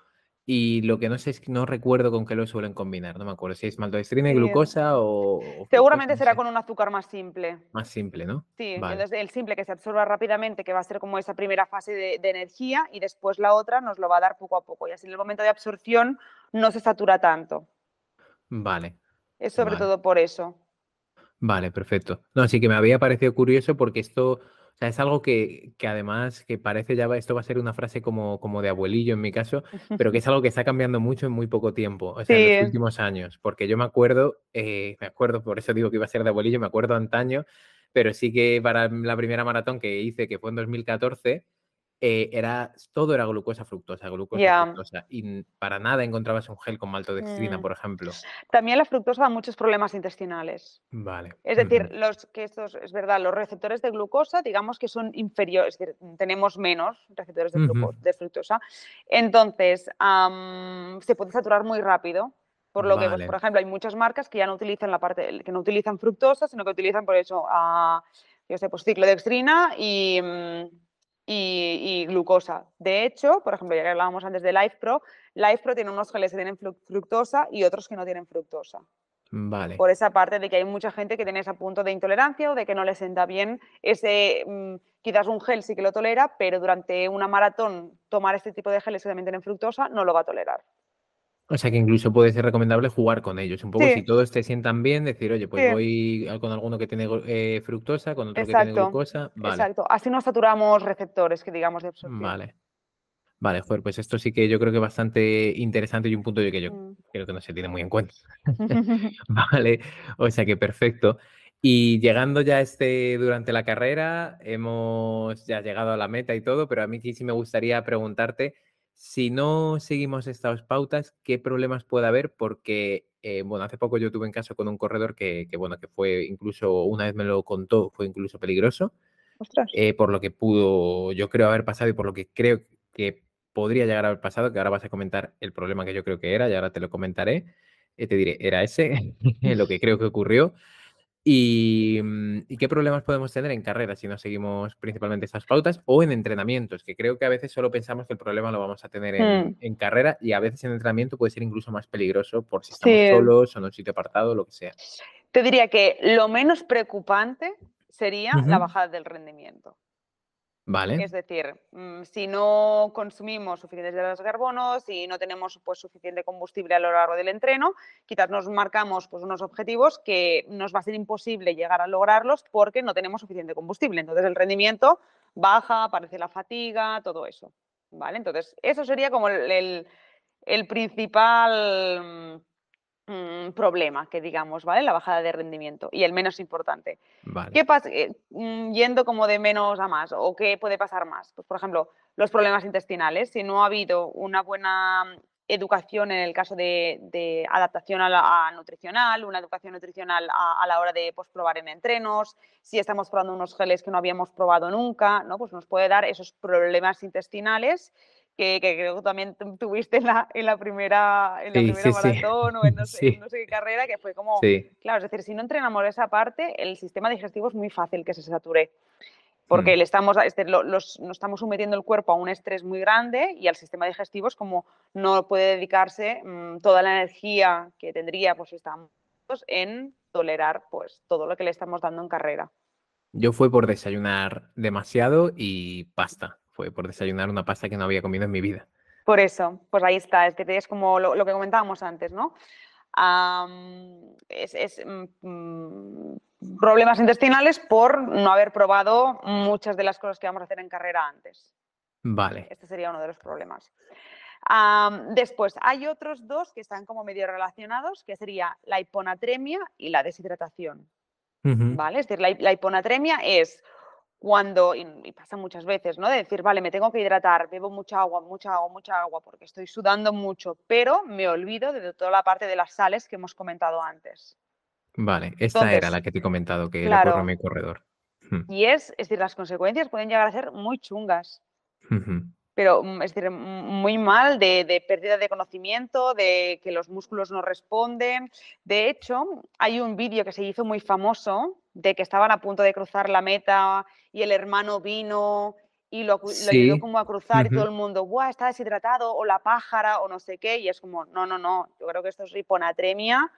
Y lo que no sé es que no recuerdo con qué lo suelen combinar, no me acuerdo si es maltodextrina y glucosa o... Seguramente será con un azúcar más simple. Más simple, ¿no? Sí, entonces el simple que se absorba rápidamente, que va a ser como esa primera fase de, energía y después la otra nos lo va a dar poco a poco y así en el momento de absorción no se satura tanto. Vale. Es sobre todo por eso. Vale, perfecto. No, sí que me había parecido curioso porque esto O sea, es algo que, que, además, que parece ya, esto va a ser una frase como, como de abuelillo en mi caso, pero que es algo que está cambiando mucho en muy poco tiempo, o sea, en los últimos años, porque yo me acuerdo, eh, me acuerdo, por eso digo que iba a ser de abuelillo, me acuerdo antaño, pero sí que para la primera maratón que hice, que fue en 2014, eh, era, todo era glucosa fructosa, glucosa fructosa. Y para nada encontrabas un gel con maltodextrina, mm. por ejemplo. También la fructosa da muchos problemas intestinales. Vale. Es decir, los que estos, es verdad, los receptores de glucosa, digamos que son inferiores, es decir, tenemos menos receptores de, de fructosa. Entonces, se puede saturar muy rápido. Por lo que, pues, por ejemplo, hay muchas marcas que ya no utilizan la parte, que no utilizan fructosa, sino que utilizan por eso a, yo sé, pues ciclodextrina y mm, y, glucosa. De hecho, por ejemplo, ya que hablábamos antes de LifePro, LifePro tiene unos geles que tienen fructosa y otros que no tienen fructosa. Vale. Por esa parte de que hay mucha gente que tiene ese punto de intolerancia o de que no le sienta bien ese, mm, quizás un gel sí que lo tolera, pero durante una maratón tomar este tipo de geles que también tienen fructosa no lo va a tolerar. O sea que incluso puede ser recomendable jugar con ellos. Un poco si todos te sientan bien, decir, oye, pues voy con alguno que tiene eh, fructosa, con otro que tiene glucosa. Vale. Exacto. Así no saturamos receptores, que digamos, de absorción. Vale. Vale, joder, pues esto sí que yo creo que es bastante interesante y un punto que yo mm. creo que no se tiene muy en cuenta. vale, o sea que perfecto. Y llegando ya este durante la carrera, hemos ya llegado a la meta y todo, pero a mí sí me gustaría preguntarte si no seguimos estas pautas, ¿qué problemas puede haber? Porque, eh, bueno, hace poco yo tuve en caso con un corredor que, bueno, que fue incluso, una vez me lo contó, fue incluso peligroso. Eh, por lo que pudo, yo creo, haber pasado y por lo que creo que podría llegar a haber pasado, que ahora vas a comentar el problema que yo creo que era y ahora te lo comentaré. Eh, te diré, era ese, lo que creo que ocurrió. Mm, y, qué problemas podemos tener en carrera si no seguimos principalmente esas pautas o en entrenamientos, que creo que a veces solo pensamos que el problema lo vamos a tener en, hmm. carrera y a veces en entrenamiento puede ser incluso más peligroso por si estamos solos o en un sitio apartado, lo que sea. Te diría que lo menos preocupante sería la bajada del rendimiento. Es decir, mm, si no consumimos suficientes hidratos de carbono, si no tenemos pues, suficiente combustible a lo largo del entreno, quizás nos marcamos pues, unos objetivos que nos va a ser imposible llegar a lograrlos porque no tenemos suficiente combustible. Entonces el rendimiento baja, aparece la fatiga, todo eso. ¿vale? Entonces, eso sería como el, el principal Mm, problema, que digamos, ¿vale? La bajada de rendimiento y el menos importante. ¿Qué pasa? Eh, mm, yendo como de menos a más, ¿o qué puede pasar más? Pues, por ejemplo, los problemas intestinales. Si no ha habido una buena educación en el caso de, adaptación a, la, nutricional, una educación nutricional a, la hora de pues, probar en entrenos, si estamos probando unos geles que no habíamos probado nunca, ¿no? pues nos puede dar esos problemas intestinales que, creo que también tuviste en la, en la primera, en la primera maratón o en no, sé, qué carrera, que fue como, claro, es decir, si no entrenamos esa parte, el sistema digestivo es muy fácil que se sature, porque mm. le estamos, este, nos estamos sometiendo el cuerpo a un estrés muy grande y al sistema digestivo es como no puede dedicarse mm, toda la energía que tendría, pues estamos en tolerar pues todo lo que le estamos dando en carrera. Yo fui por desayunar demasiado y pasta fue por desayunar una pasta que no había comido en mi vida. Por eso, pues ahí está, es que es como lo, que comentábamos antes, ¿no? es, mm, mm, problemas intestinales por no haber probado muchas de las cosas que vamos a hacer en carrera antes. Vale. Este sería uno de los problemas. después, hay otros dos que están como medio relacionados, que sería la hiponatremia y la deshidratación. ¿Vale? Es decir, la hiponatremia es cuando, y, pasa muchas veces, ¿no? De decir, vale, me tengo que hidratar, bebo mucha agua, mucha agua, mucha agua, porque estoy sudando mucho, pero me olvido de toda la parte de las sales que hemos comentado antes. Vale, esta era la que te he comentado, que claro, le mi corredor. Y es, es decir, las consecuencias pueden llegar a ser muy chungas. Pero, mm, es decir, muy mal de, de, pérdida de conocimiento, de que los músculos no responden. De hecho, hay un vídeo que se hizo muy famoso de que estaban a punto de cruzar la meta y el hermano vino y lo, ayudó como a cruzar y todo el mundo, ¡buah, está deshidratado! o la pájara o no sé qué, y es como, no, no, no, yo creo que esto es hiponatremia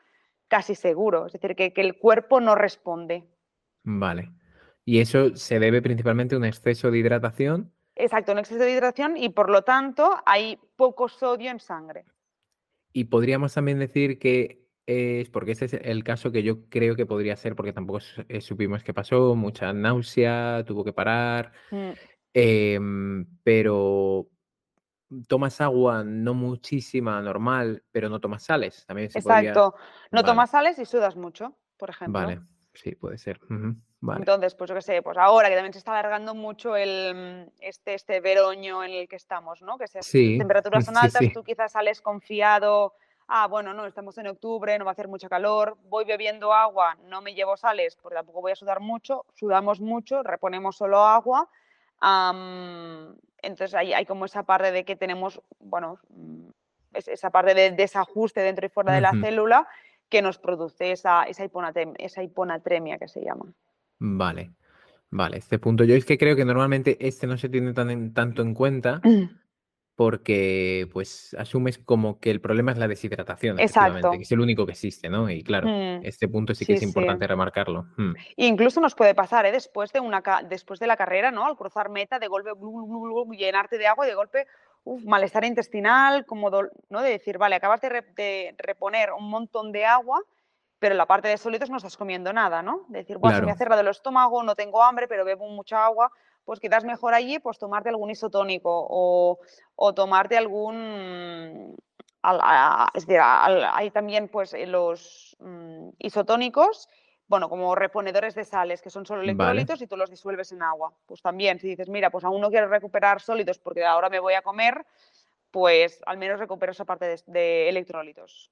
casi seguro, es decir, que, que el cuerpo no responde. Vale. ¿Y eso se debe principalmente a un exceso de hidratación? Exacto, un exceso de hidratación y por lo tanto hay poco sodio en sangre. Y podríamos también decir que es, porque este es el caso que yo creo que podría ser, porque tampoco eh, supimos qué pasó, mucha náusea, tuvo que parar, Mm, em, pero tomas agua, no muchísima, normal, pero no tomas sales, también se podría... Exacto. No Vale, tomas sales y sudas mucho, por ejemplo. vale, sí, puede ser. Vale, Entonces, pues yo qué sé, pues ahora que también se está alargando mucho el, mm, este, este veroño en el que estamos, ¿no? Que esas sí, temperaturas son sí, altas, sí, tú quizás sales confiado, ah, bueno, no, estamos en octubre, no va a hacer mucho calor, voy bebiendo agua, no me llevo sales porque tampoco voy a sudar mucho, sudamos mucho, reponemos solo agua. entonces hay, hay como esa parte de que tenemos, bueno, mm, es- esa parte de desajuste dentro y fuera de la célula que nos produce esa, esa, hiponatrem- esa hiponatremia que se llama. Vale, vale, este punto. Yo es que creo que normalmente este no se tiene tan en- tanto en cuenta porque pues asumes como que el problema es la deshidratación, efectivamente, que Exacto. es el único que existe, ¿no? Y claro, Mm, este punto sí que Sí, es sí. importante remarcarlo. Mm, Incluso nos puede pasar, ¿eh? Después de una después de la carrera, ¿no? Al cruzar meta, de golpe, blu, blu, blu, blu, llenarte de agua y de golpe, uf, malestar intestinal, como, ¿no? De decir, vale, acabas de, re- de reponer un montón de agua, pero en la parte de sólidos no estás comiendo nada, ¿no? De decir, "Buah, se me ha Claro, cerrado el estómago, no tengo hambre, pero bebo mucha agua, pues quizás mejor allí, pues tomarte algún isotónico o, o tomarte algún... al- a- es decir, al- hay también pues eh, los mm, isotónicos bueno, como reponedores de sales, que son solo vale, electrolitos y tú los disuelves en agua. Pues también, si dices, mira, pues aún no quiero recuperar sólidos porque ahora me voy a comer, pues al menos recupero esa parte de, de electrolitos.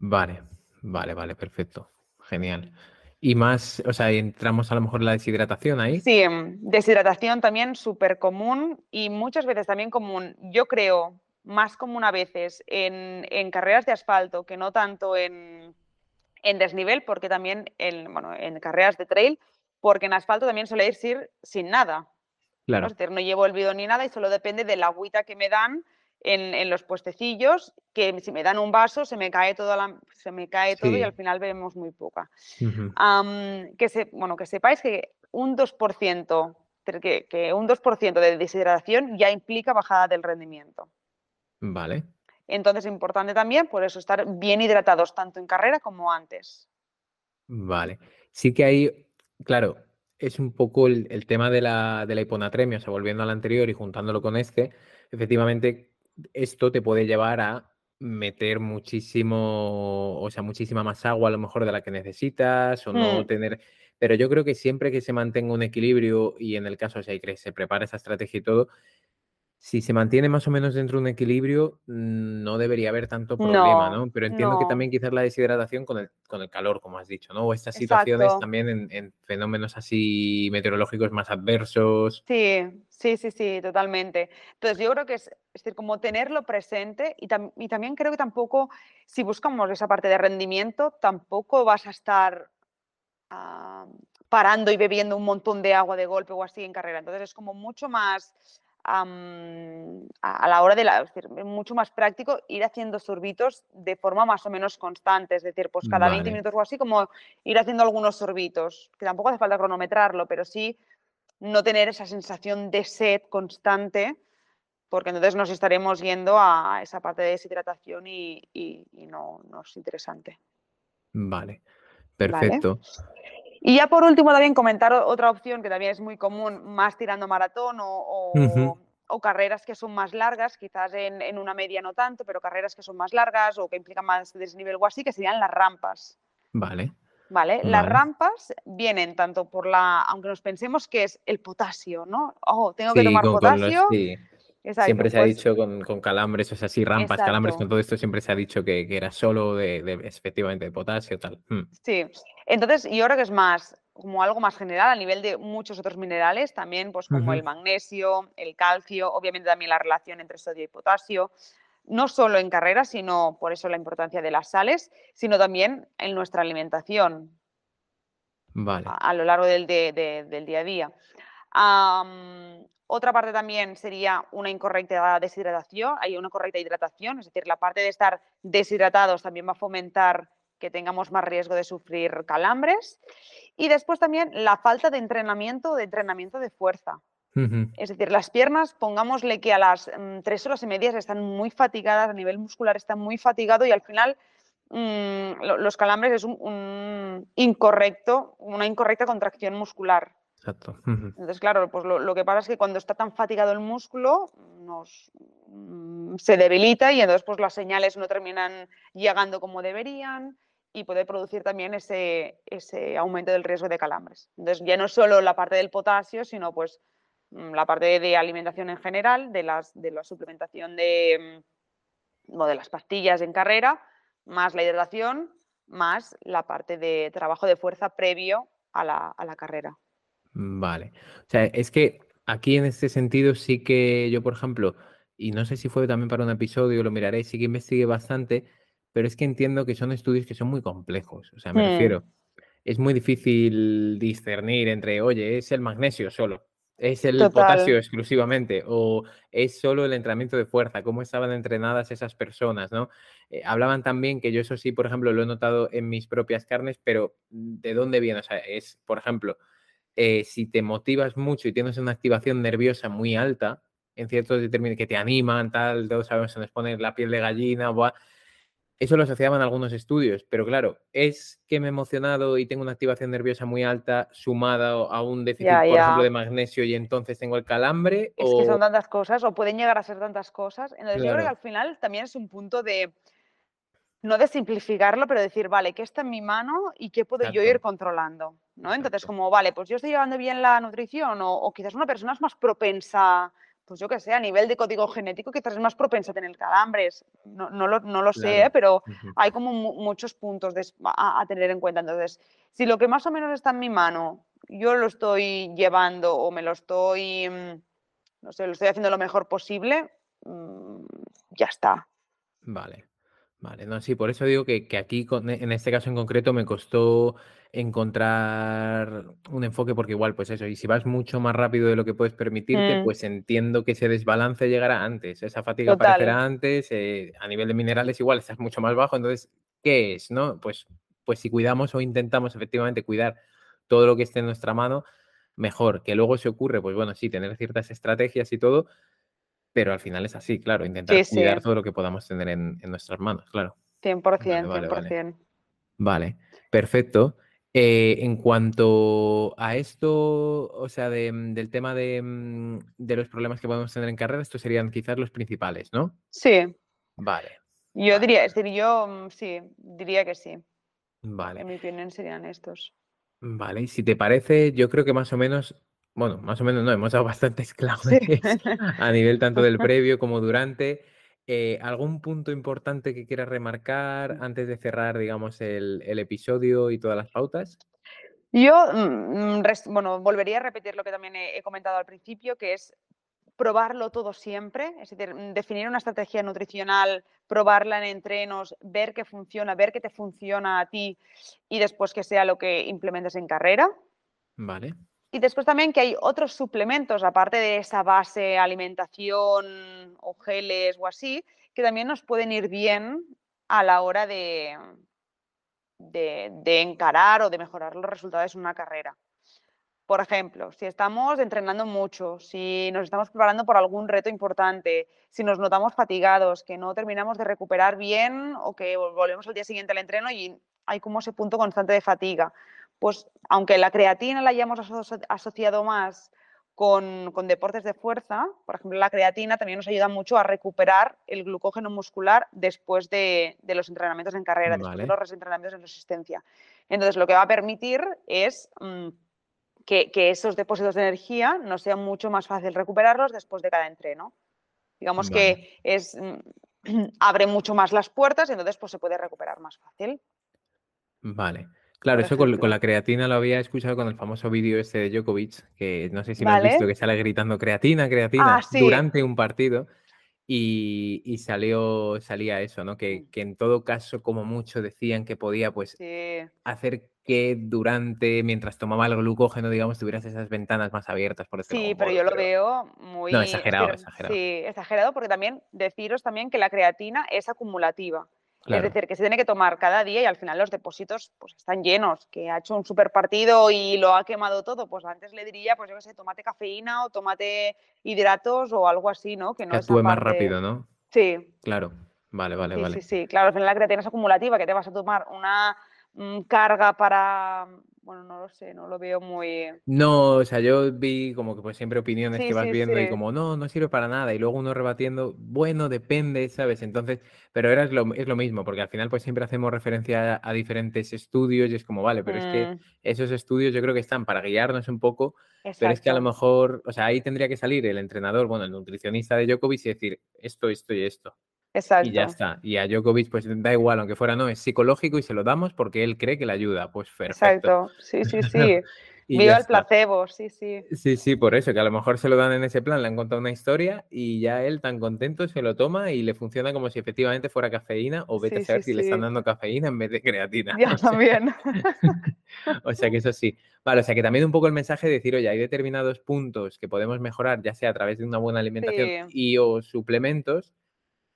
vale, vale, vale, perfecto. Genial. Y más, o sea, entramos a lo mejor en la deshidratación ahí. Sí, mm, deshidratación también súper común y muchas veces también común, yo creo, más común a veces en, en carreras de asfalto que no tanto en, en desnivel, porque también en, bueno, en carreras de trail, porque en asfalto también suele ir sin nada. ¿no? Claro, Es decir, no llevo el bidón ni nada y solo depende de la agüita que me dan en, en los puestecillos, que si me dan un vaso se me cae, toda la- se me cae todo y al final bebemos muy poca. que, se, bueno, que sepáis que un 2%, ter- que, que un 2% de deshidratación ya implica bajada del rendimiento. Vale, Entonces es importante también, por eso, estar bien hidratados tanto en carrera como antes. vale. Sí que hay, claro, es un poco el, el tema de la, de la hiponatremia, o sea, volviendo al anterior y juntándolo con este, efectivamente, esto te puede llevar a meter muchísimo, o sea, muchísima más agua a lo mejor de la que necesitas o no Mm, tener, pero yo creo que siempre que se mantenga un equilibrio y en el caso, o sea, y que se prepare esa estrategia y todo, si se mantiene más o menos dentro de un equilibrio, mm, no debería haber tanto problema, No, ¿no? Pero entiendo que también quizás la deshidratación con el, con el calor, como has dicho, ¿no? O estas situaciones también en, en fenómenos así meteorológicos más adversos. Sí, sí, sí, sí, totalmente. Entonces, yo creo que es, es decir, como tenerlo presente y, tam- y también creo que tampoco, si buscamos esa parte de rendimiento, tampoco vas a estar parando y bebiendo un montón de agua de golpe o así en carrera. Entonces, es como mucho más a la hora de la, es decir, mucho más práctico ir haciendo sorbitos de forma más o menos constante. Es decir, pues cada 20 Vale, minutos o así, como ir haciendo algunos sorbitos, que tampoco hace falta cronometrarlo, pero sí no tener esa sensación de sed constante, porque entonces nos estaremos yendo a esa parte de deshidratación y, y- y no, no es interesante. vale, ¿Vale? Y ya por último también comentar otra opción que también es muy común, más tirando maratón o, carreras que son más largas, quizás en, en una media no tanto, pero carreras que son más largas o que implican más desnivel o así, que serían las rampas. Vale, ¿Vale? Las vale. rampas vienen tanto por la, aunque nos pensemos que es el potasio, ¿no? Oh, tengo que Sí, tomar los, potasio. sí. Exacto, Siempre se ha pues dicho con, con calambres, o sea, sí, rampas, calambres, con todo esto siempre se ha dicho que, que era solo de, de- efectivamente de potasio, tal. Mm, Sí. Entonces, yo creo que es más como algo más general a nivel de muchos otros minerales, también pues como el magnesio, el calcio, obviamente también la relación entre sodio y potasio, no solo en carreras, sino por eso la importancia de las sales, sino también en nuestra alimentación Vale, a, a lo largo del, de- de- del día a día. Am, otra parte también sería una incorrecta deshidratación, hay una correcta hidratación, es decir, la parte de estar deshidratados también va a fomentar que tengamos más riesgo de sufrir calambres. Y después también la falta de entrenamiento, de entrenamiento de fuerza. Es decir, las piernas, pongámosle que a las mm, tres horas y media están muy fatigadas, a nivel muscular están muy fatigado y al final mm, los calambres es un, incorrecto, una incorrecta contracción muscular. Entonces, claro, pues lo, que pasa es que cuando está tan fatigado el músculo, mm, se debilita y entonces pues las señales no terminan llegando como deberían y puede producir también ese, aumento del riesgo de calambres. Entonces, ya no solo la parte del potasio, sino pues mm, la parte de alimentación en general, de, la suplementación de, mm, de las pastillas en carrera, más la hidratación, más la parte de trabajo de fuerza previo a la carrera. Vale. O sea, es que aquí en este sentido sí que yo, por ejemplo, y no sé si fue también para un episodio, lo miraré, sí que investigué bastante pero es que entiendo que son estudios que son muy complejos. O sea, me refiero, es muy difícil discernir entre, oye, es el magnesio solo, es el potasio exclusivamente, o es solo el entrenamiento de fuerza, cómo estaban entrenadas esas personas, ¿no? Eh, hablaban también que yo eso sí, por ejemplo, lo he notado en mis propias carnes, pero ¿de dónde viene? O sea, es, por ejemplo, eh, si te motivas mucho y tienes una activación nerviosa muy alta, en ciertos determinados que te animan, tal, todos sabemos, se nos pone la piel de gallina, buah, eso lo asociaban algunos estudios, pero claro, es que me he emocionado y tengo una activación nerviosa muy alta sumada a un déficit, por ejemplo, de magnesio y entonces tengo el calambre. Es que son tantas cosas o pueden llegar a ser tantas cosas. Entonces yo creo que al final también es un punto de, no de simplificarlo, pero decir, vale, ¿qué está en mi mano y qué puedo yo ir controlando? ¿no? Entonces, como, vale, pues yo estoy llevando bien la nutrición o, o quizás una persona es más propensa pues yo que sé, a nivel de código genético quizás es más propensa a tener calambres. No, no, lo, no lo sé, ¿eh? pero hay como muchos puntos a, tener en cuenta. Entonces, si lo que más o menos está en mi mano, yo lo estoy llevando o me lo estoy, mm, no sé, lo estoy haciendo lo mejor posible, mm, ya está. Vale. Vale, no, sí, por eso digo que, aquí, en este caso en concreto, me costó encontrar un enfoque, porque igual, pues eso, y si vas mucho más rápido de lo que puedes permitirte, mm. pues entiendo que ese desbalance llegará antes, esa fatiga aparecerá antes, eh, a nivel de minerales igual estás mucho más bajo, entonces, ¿qué es? ¿No? Pues, pues si cuidamos o intentamos efectivamente cuidar todo lo que esté en nuestra mano, mejor. Que luego se ocurre, pues bueno, sí, tener ciertas estrategias y todo, pero al final es así, claro, intentar cuidar todo lo que podamos tener en, nuestras manos, claro. 100%, vale, 100%. Vale, perfecto. Eh, en cuanto a esto, o sea, mm, del tema mm, de, los problemas que podemos tener en carrera, estos serían quizás los principales, ¿no? Sí. Vale. Yo diría, es decir, yo mm, sí, diría que sí. Vale. En mi opinión serían estos. Vale, y si te parece, yo creo que más o menos bueno, más o menos no, hemos dado bastantes claves a nivel tanto del previo como durante. Eh, ¿Algún punto importante que quieras remarcar antes de cerrar, digamos, el, episodio y todas las pautas? Yo, mm, bueno, volvería a repetir lo que también he, comentado al principio, que es probarlo todo siempre, es decir, mm, definir una estrategia nutricional, probarla en entrenos, ver qué funciona, ver qué te funciona a ti y después que sea lo que implementes en carrera. Vale. Y después también que hay otros suplementos, aparte de esa base alimentación o geles o así, que también nos pueden ir bien a la hora de, de, encarar o de mejorar los resultados en una carrera. Por ejemplo, si estamos entrenando mucho, si nos estamos preparando por algún reto importante, si nos notamos fatigados, que no terminamos de recuperar bien o que volvemos al día siguiente al entreno y hay como ese punto constante de fatiga pues aunque la creatina la hayamos asociado más con, deportes de fuerza, por ejemplo, la creatina también nos ayuda mucho a recuperar el glucógeno muscular después de, los entrenamientos en carrera, después de los entrenamientos en resistencia. Entonces, lo que va a permitir es mm, que, esos depósitos de energía no sean mucho más fácil recuperarlos después de cada entreno. Digamos que es, mm, abre mucho más las puertas y entonces pues, se puede recuperar más fácil. Vale. Claro, eso con, la creatina lo había escuchado con el famoso vídeo este de Djokovic, que no sé si lo has visto, que sale gritando creatina, creatina, ah, durante un partido. Y, salió, salía eso, ¿no? Que, mm. que, en todo caso, como mucho decían que podía, pues, hacer que durante, mientras tomaba el glucógeno, digamos, tuvieras esas ventanas más abiertas, por decirlo Sí, pero yo lo veo muy... No, exagerado, exagerado. Sí, exagerado, porque también deciros también que la creatina es acumulativa. Es decir, que se tiene que tomar cada día y al final los depósitos pues están llenos, que ha hecho un super partido y lo ha quemado todo. Pues antes le diría, pues yo qué sé, tomate cafeína o tomate hidratos o algo así, ¿no? Que no que actúe más rápido, ¿no? Sí. Claro. Vale, vale, Sí, vale. sí, sí. Claro, al final la creatina es acumulativa, que te vas a tomar una carga para, bueno, no lo sé, no lo veo muy... No, o sea, yo vi como que pues siempre opiniones Sí, que vas sí, viendo y sí. como, no, no sirve para nada, y luego uno rebatiendo, bueno, depende, ¿sabes? Entonces, pero ahora es lo, es lo mismo, porque al final pues siempre hacemos referencia a, a diferentes estudios y es como, vale, pero es que Mm, esos estudios yo creo que están para guiarnos un poco, pero es que a lo mejor, o sea, ahí tendría que salir el entrenador, bueno, el nutricionista de Djokovic y decir, esto, esto y esto. Y ya exacto, está. Y a Djokovic, pues da igual, aunque fuera no, es psicológico y se lo damos porque él cree que le ayuda. Pues perfecto. exacto. Sí, sí, sí. Viva el está. placebo, sí, sí. Sí, sí, por eso, que a lo mejor se lo dan en ese plan, le han contado una historia y ya él tan contento se lo toma y le funciona como si efectivamente fuera cafeína o vete a Sí, saber sí, si le están dando cafeína en vez de creatina. Ya O sea, también. o sea que eso sí. Vale, o sea que también un poco el mensaje de decir, oye, hay determinados puntos que podemos mejorar, ya sea a través de una buena alimentación y o suplementos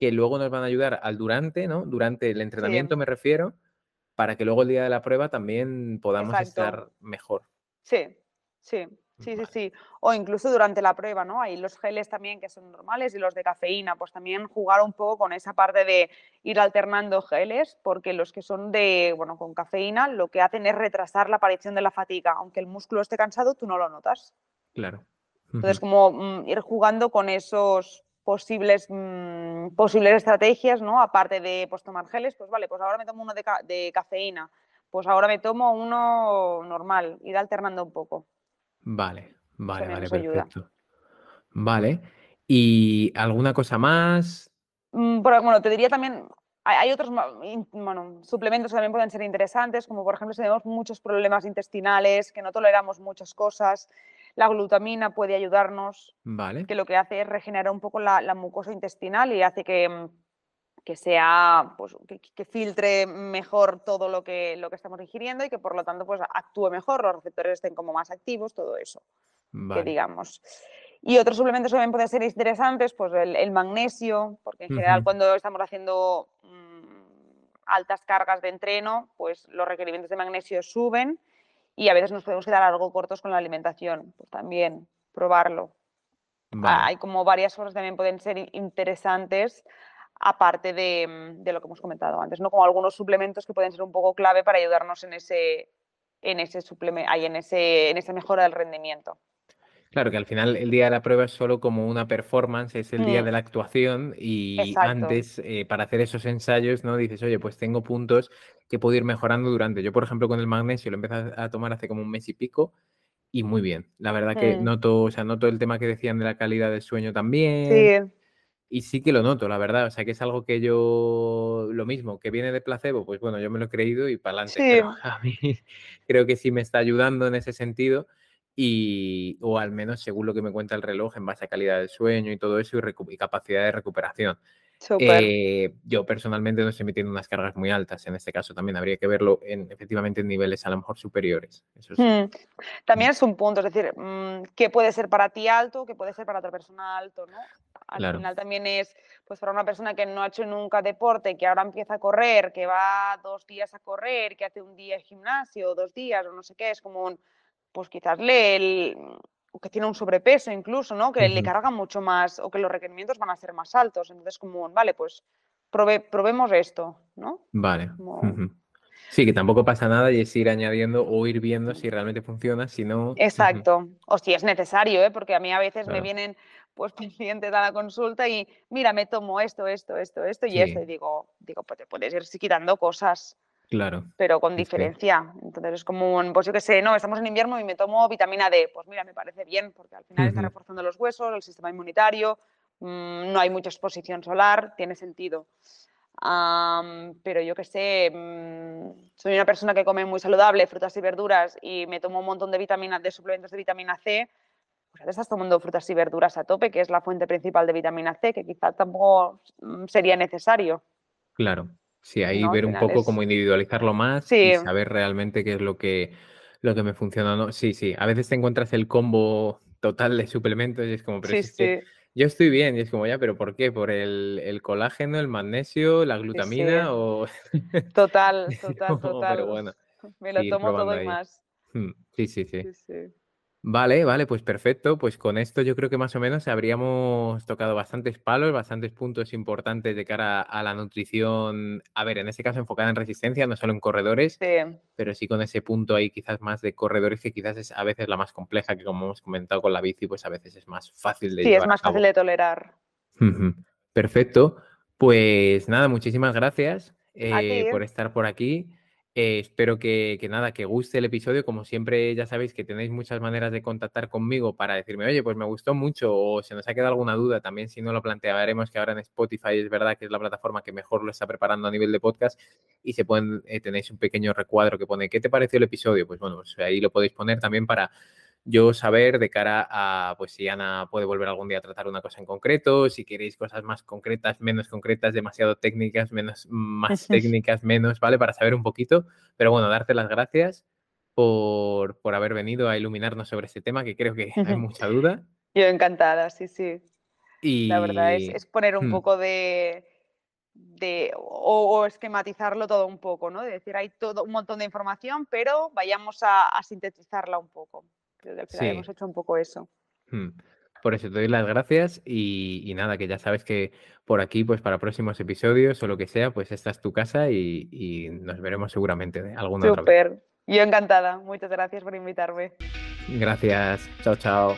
que luego nos van a ayudar al durante, ¿no? Durante el entrenamiento sí, me refiero, para que luego el día de la prueba también podamos exacto. estar mejor. Sí, sí, sí, sí, Vale. sí. O incluso durante la prueba, ¿no? Hay los geles también que son normales y los de cafeína, pues también jugar un poco con esa parte de ir alternando geles, porque los que son de, bueno, con cafeína, lo que hacen es retrasar la aparición de la fatiga. Aunque el músculo esté cansado, tú no lo notas. Claro. Entonces, como mm, ir jugando con esos posibles, mm, posibles estrategias, ¿no? Aparte de pues, tomar geles, pues vale, pues ahora me tomo uno de, ca- de cafeína, pues ahora me tomo uno normal, ir alternando un poco. Vale, vale, vale, ayuda. perfecto. Vale. ¿Y alguna cosa más? Mm, pero, bueno, te diría también, hay, otros bueno, suplementos que también pueden ser interesantes, como por ejemplo si tenemos muchos problemas intestinales, que no toleramos muchas cosas, la glutamina puede ayudarnos, Vale, que lo que hace es regenerar un poco la, la mucosa intestinal y hace que, mm, que sea, pues, que, que filtre mejor todo lo que, lo que estamos ingiriendo y que por lo tanto pues, actúe mejor, los receptores estén como más activos, todo eso que vale. digamos. Y otros suplementos que también pueden ser interesantes, pues el, el magnesio, porque en general cuando estamos haciendo mm, altas cargas de entreno, pues los requerimientos de magnesio suben y a veces nos podemos quedar algo cortos con la alimentación. Pues también probarlo. Vale. Hay como varias cosas que también pueden ser interesantes aparte de, mm, de lo que hemos comentado antes, ¿no? Como algunos suplementos que pueden ser un poco clave para ayudarnos en ese, en ese suplemento, en ese, en esa mejora del rendimiento. Claro que al final el día de la prueba es solo como una performance, es el día Mm, de la actuación y exacto. antes eh, para hacer esos ensayos, ¿no? Dices, oye, pues tengo puntos que puedo ir mejorando durante. Yo, por ejemplo, con el magnesio lo empecé a tomar hace como un mes y pico y muy bien. La verdad que Mm, noto, o sea, noto el tema que decían de la calidad del sueño también Sí, y sí que lo noto, la verdad. O sea, que es algo que yo, lo mismo, que viene de placebo, pues bueno, yo me lo he creído y para adelante, sí, pero a mí creo que sí me está ayudando en ese sentido y, o al menos según lo que me cuenta el reloj en base a calidad del sueño y todo eso y capacidad de recuperación. Eh, yo personalmente no estoy metiendo unas cargas muy altas, en este caso también habría que verlo en, efectivamente en niveles a lo mejor superiores, eso sí. Mm, También es un punto, es decir, mm, qué puede ser para ti alto, qué puede ser para otra persona alto, ¿no? Al Claro, final también es, pues para una persona que no ha hecho nunca deporte, que ahora empieza a correr, que va dos días a correr, que hace un día de gimnasio, dos días, o no sé qué, es como un, pues quizás le, el- o que tiene un sobrepeso incluso, ¿no? Que le Ujú, carga mucho más o que los requerimientos van a ser más altos. Entonces, como, vale, pues probe- probemos esto, ¿no? Vale. Como. Sí, que tampoco pasa nada y es ir añadiendo o ir viendo si realmente funciona, si no, Exacto. O si es necesario, ¿eh? Porque a mí a veces me vienen pues pacientes a la consulta y mira, me tomo esto, esto, esto, esto y esto. Y digo, digo, pues te puedes ir quitando cosas, claro. pero con sí. diferencia. Entonces es como un, pues yo qué sé, no, estamos en invierno y me tomo vitamina D. Pues mira, me parece bien, porque al final está reforzando los huesos, el sistema inmunitario, mm, no hay mucha exposición solar, tiene sentido. Am, pero yo qué sé, mm, soy una persona que come muy saludable, frutas y verduras, y me tomo un montón de vitaminas, de suplementos de vitamina C, pues ya te estás tomando frutas y verduras a tope, que es la fuente principal de vitamina C, que quizá tampoco mm, sería necesario, Claro. Sí, ahí ver un poco es... cómo individualizarlo más Sí, y saber realmente qué es lo que, lo que me funciona o no. Sí, sí. A veces te encuentras el combo total de suplementos y es como, pero sí, que yo estoy bien y es como, ya, pero ¿por qué? ¿Por el, el colágeno, el magnesio, la glutamina o...? Total, total, pero total. bueno, Me lo tomo todo probando y ahí. más. Mm, Sí, sí, sí. Vale, vale, pues perfecto. Pues con esto yo creo que más o menos habríamos tocado bastantes palos, bastantes puntos importantes de cara a la nutrición. A ver, en este caso enfocada en resistencia, no solo en corredores, pero sí con ese punto ahí quizás más de corredores que quizás es a veces la más compleja, que como hemos comentado con la bici, pues a veces es más fácil de Sí, es más fácil de tolerar. Perfecto. Pues nada, muchísimas gracias eh, por estar por aquí. Eh, espero que, nada, que guste el episodio. Como siempre, ya sabéis que tenéis muchas maneras de contactar conmigo para decirme, oye, pues me gustó mucho o se nos ha quedado alguna duda. También si no lo plantearemos que ahora en Spotify es verdad que es la plataforma que mejor lo está preparando a nivel de podcast y se pueden, eh, tenéis un pequeño recuadro que pone, ¿qué te pareció el episodio? Pues bueno, pues ahí lo podéis poner también para yo saber de cara a, pues si Ana puede volver algún día a tratar una cosa en concreto, si queréis cosas más concretas, menos concretas, demasiado técnicas, menos, más técnicas, menos, ¿vale? Para saber un poquito. Pero bueno, darte las gracias por, por haber venido a iluminarnos sobre este tema, que creo que hay mucha duda. Yo encantada, sí, sí. Y... La verdad es, poner un hmm. poco de, de o, esquematizarlo todo un poco, ¿no? De decir, hay todo un montón de información, pero vayamos a sintetizarla un poco. Creo que al final hemos hecho un poco eso. Mm. Por eso te doy las gracias y, nada, que ya sabes que por aquí, pues para próximos episodios o lo que sea, pues esta es tu casa y, nos veremos seguramente de alguna otra vez. Yo encantada. Muchas gracias por invitarme. Gracias. Chao, chao.